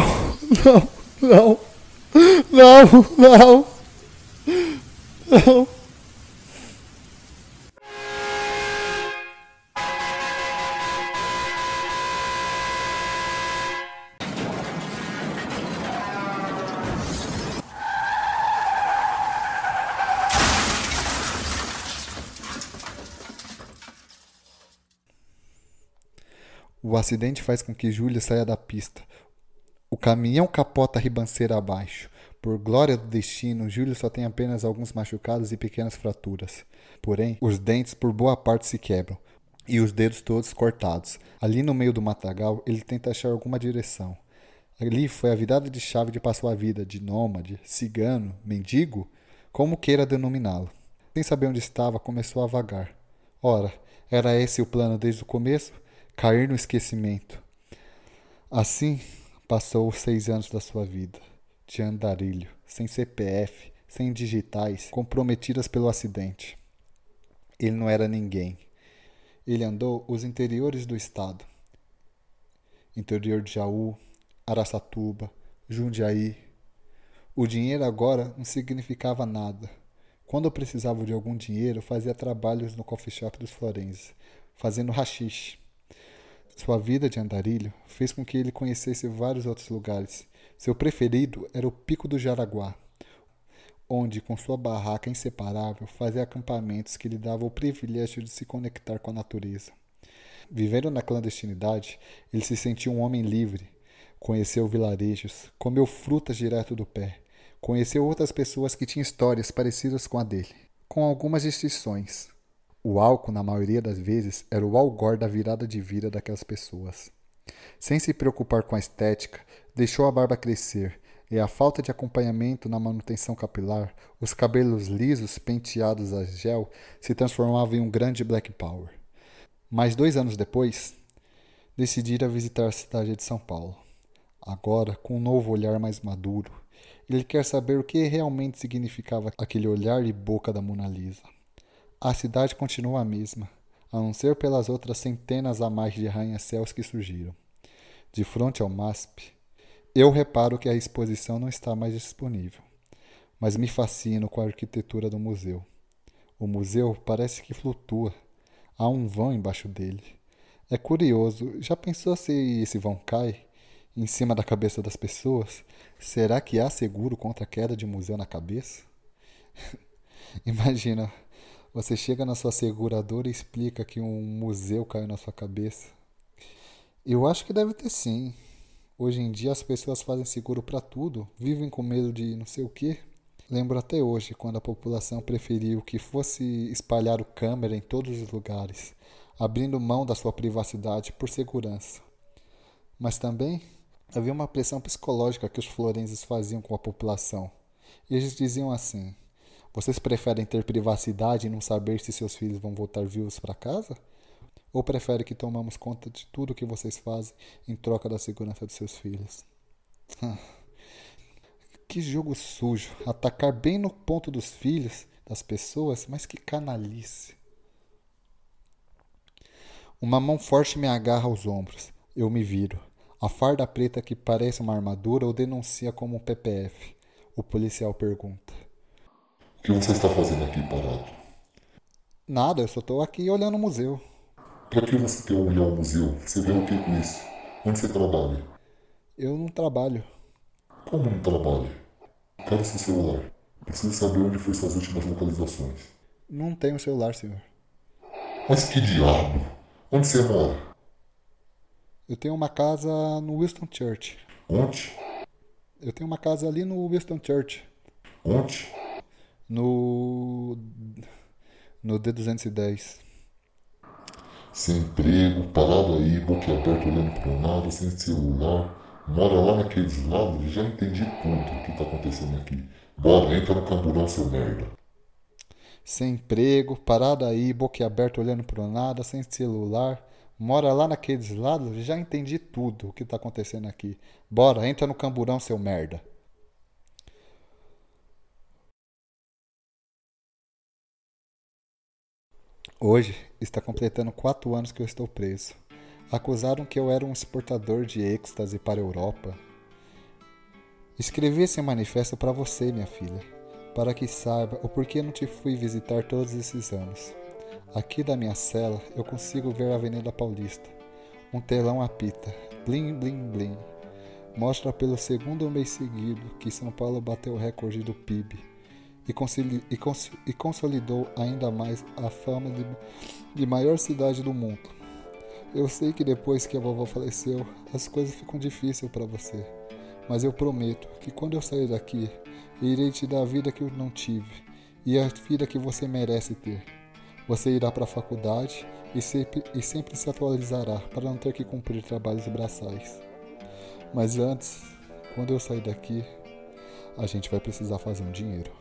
não, não, não, não, não. Acidente faz com que Júlia saia da pista. O caminhão capota a ribanceira abaixo. Por glória do destino, Júlio só tem apenas alguns machucados e pequenas fraturas. Porém, os dentes por boa parte se quebram e os dedos todos cortados. Ali no meio do matagal, ele tenta achar alguma direção. Ali foi a virada de chave de passou a vida de nômade, cigano, mendigo, como queira denominá-lo. Sem saber onde estava, começou a vagar. Ora, era esse o plano desde o começo? Cair no esquecimento. Assim, passou os seis anos da sua vida, de andarilho, sem CPF, sem digitais, comprometidas pelo acidente. Ele não era ninguém. Ele andou os interiores do estado. Interior de Jaú, Araçatuba, Jundiaí. O dinheiro agora não significava nada. Quando eu precisava de algum dinheiro, fazia trabalhos no coffee shop dos Florenses, fazendo rachixe. Sua vida de andarilho fez com que ele conhecesse vários outros lugares. Seu preferido era o Pico do Jaraguá, onde, com sua barraca inseparável, fazia acampamentos que lhe davam o privilégio de se conectar com a natureza. Vivendo na clandestinidade, ele se sentia um homem livre. Conheceu vilarejos, comeu frutas direto do pé, conheceu outras pessoas que tinham histórias parecidas com a dele, com algumas distinções. O álcool, na maioria das vezes, era o algor da virada de vida daquelas pessoas. Sem se preocupar com a estética, deixou a barba crescer e a falta de acompanhamento na manutenção capilar, os cabelos lisos penteados a gel se transformavam em um grande black power. Mas dois anos depois, decidira visitar a cidade de São Paulo. Agora, com um novo olhar mais maduro, ele quer saber o que realmente significava aquele olhar e boca da Mona Lisa. A cidade continua a mesma. a não ser pelas outras centenas a mais de arranha-céus que surgiram. De frente ao MASP, eu reparo que a exposição não está mais disponível, mas me fascino com a arquitetura do museu. O museu parece que flutua, há um vão embaixo dele. É curioso, já pensou se esse vão cai em cima da cabeça das pessoas? Será que há seguro contra a queda de museu na cabeça? (laughs) Imagina, você chega na sua seguradora e explica que um museu caiu na sua cabeça. Eu acho que deve ter sim. Hoje em dia as pessoas fazem seguro para tudo, vivem com medo de não sei o quê. Lembro até hoje quando a população preferiu que fosse espalhar o câmera em todos os lugares, abrindo mão da sua privacidade por segurança. Mas também havia uma pressão psicológica que os florenses faziam com a população. Eles diziam assim: Vocês preferem ter privacidade e não saber se seus filhos vão voltar vivos para casa? Ou preferem que tomamos conta de tudo o que vocês fazem em troca da segurança de seus filhos? (laughs) Que jogo sujo. Atacar bem no ponto dos filhos das pessoas, mas que canalice. Uma mão forte me agarra aos ombros. Eu me viro. A farda preta que parece uma armadura o denuncia como um PPF. O policial pergunta: O que você está fazendo aqui parado? Nada, eu só estou aqui olhando o museu. Para que você quer olhar o museu? Você vê o que com isso? Onde você trabalha? Eu não trabalho. Como não trabalha? Quero seu celular. Preciso saber onde foi suas últimas localizações. Não tenho celular, senhor. Mas que diabo? Onde você mora? Eu tenho uma casa no Winston Church. Onde? Eu tenho uma casa ali no Winston Church. Onde? No. No D210. Sem emprego, parado aí, boquiaberto olhando para um lado, sem celular. Mora lá naqueles lados, já entendi tudo o que tá acontecendo aqui. Bora, entra no camburão, seu merda. Sem emprego, parado aí, boquiaberto olhando para nada, sem celular. Mora lá naqueles lados, já entendi tudo o que tá acontecendo aqui. Bora, entra no camburão, seu merda. Hoje está completando quatro anos que eu estou preso. Acusaram que eu era um exportador de êxtase para a Europa. Escrevi esse manifesto para você, minha filha, para que saiba o porquê não te fui visitar todos esses anos. Aqui da minha cela eu consigo ver a Avenida Paulista. Um telão apita, blim blim blim. Mostra pelo segundo mês seguido que São Paulo bateu o recorde do PIB e, consolidou ainda mais a fama de, de maior cidade do mundo. Eu sei que depois que a vovó faleceu, as coisas ficam difíceis para você, mas eu prometo que quando eu sair daqui, irei te dar a vida que eu não tive e a vida que você merece ter. Você irá para a faculdade e sempre, e sempre se atualizará para não ter que cumprir trabalhos braçais. Mas antes, quando eu sair daqui, a gente vai precisar fazer um dinheiro.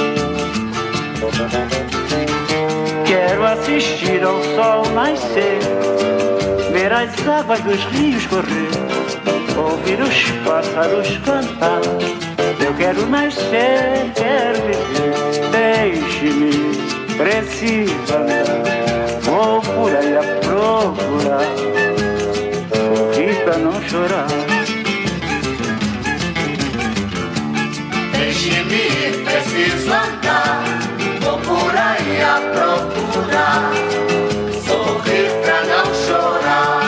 Assistir ao sol nascer, ver as águas dos rios correr, ouvir os pássaros cantar. Eu quero nascer, quero viver, deixe-me, preciso andar. Vou por aí a procurar, sorrir pra não chorar. Deixe-me, preciso andar, aí cidade a procurar, sorrir pra não chorar.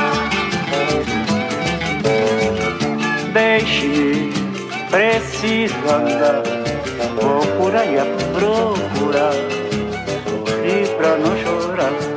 Deixe, preciso andar, por aí a procurar, sorrir pra não chorar.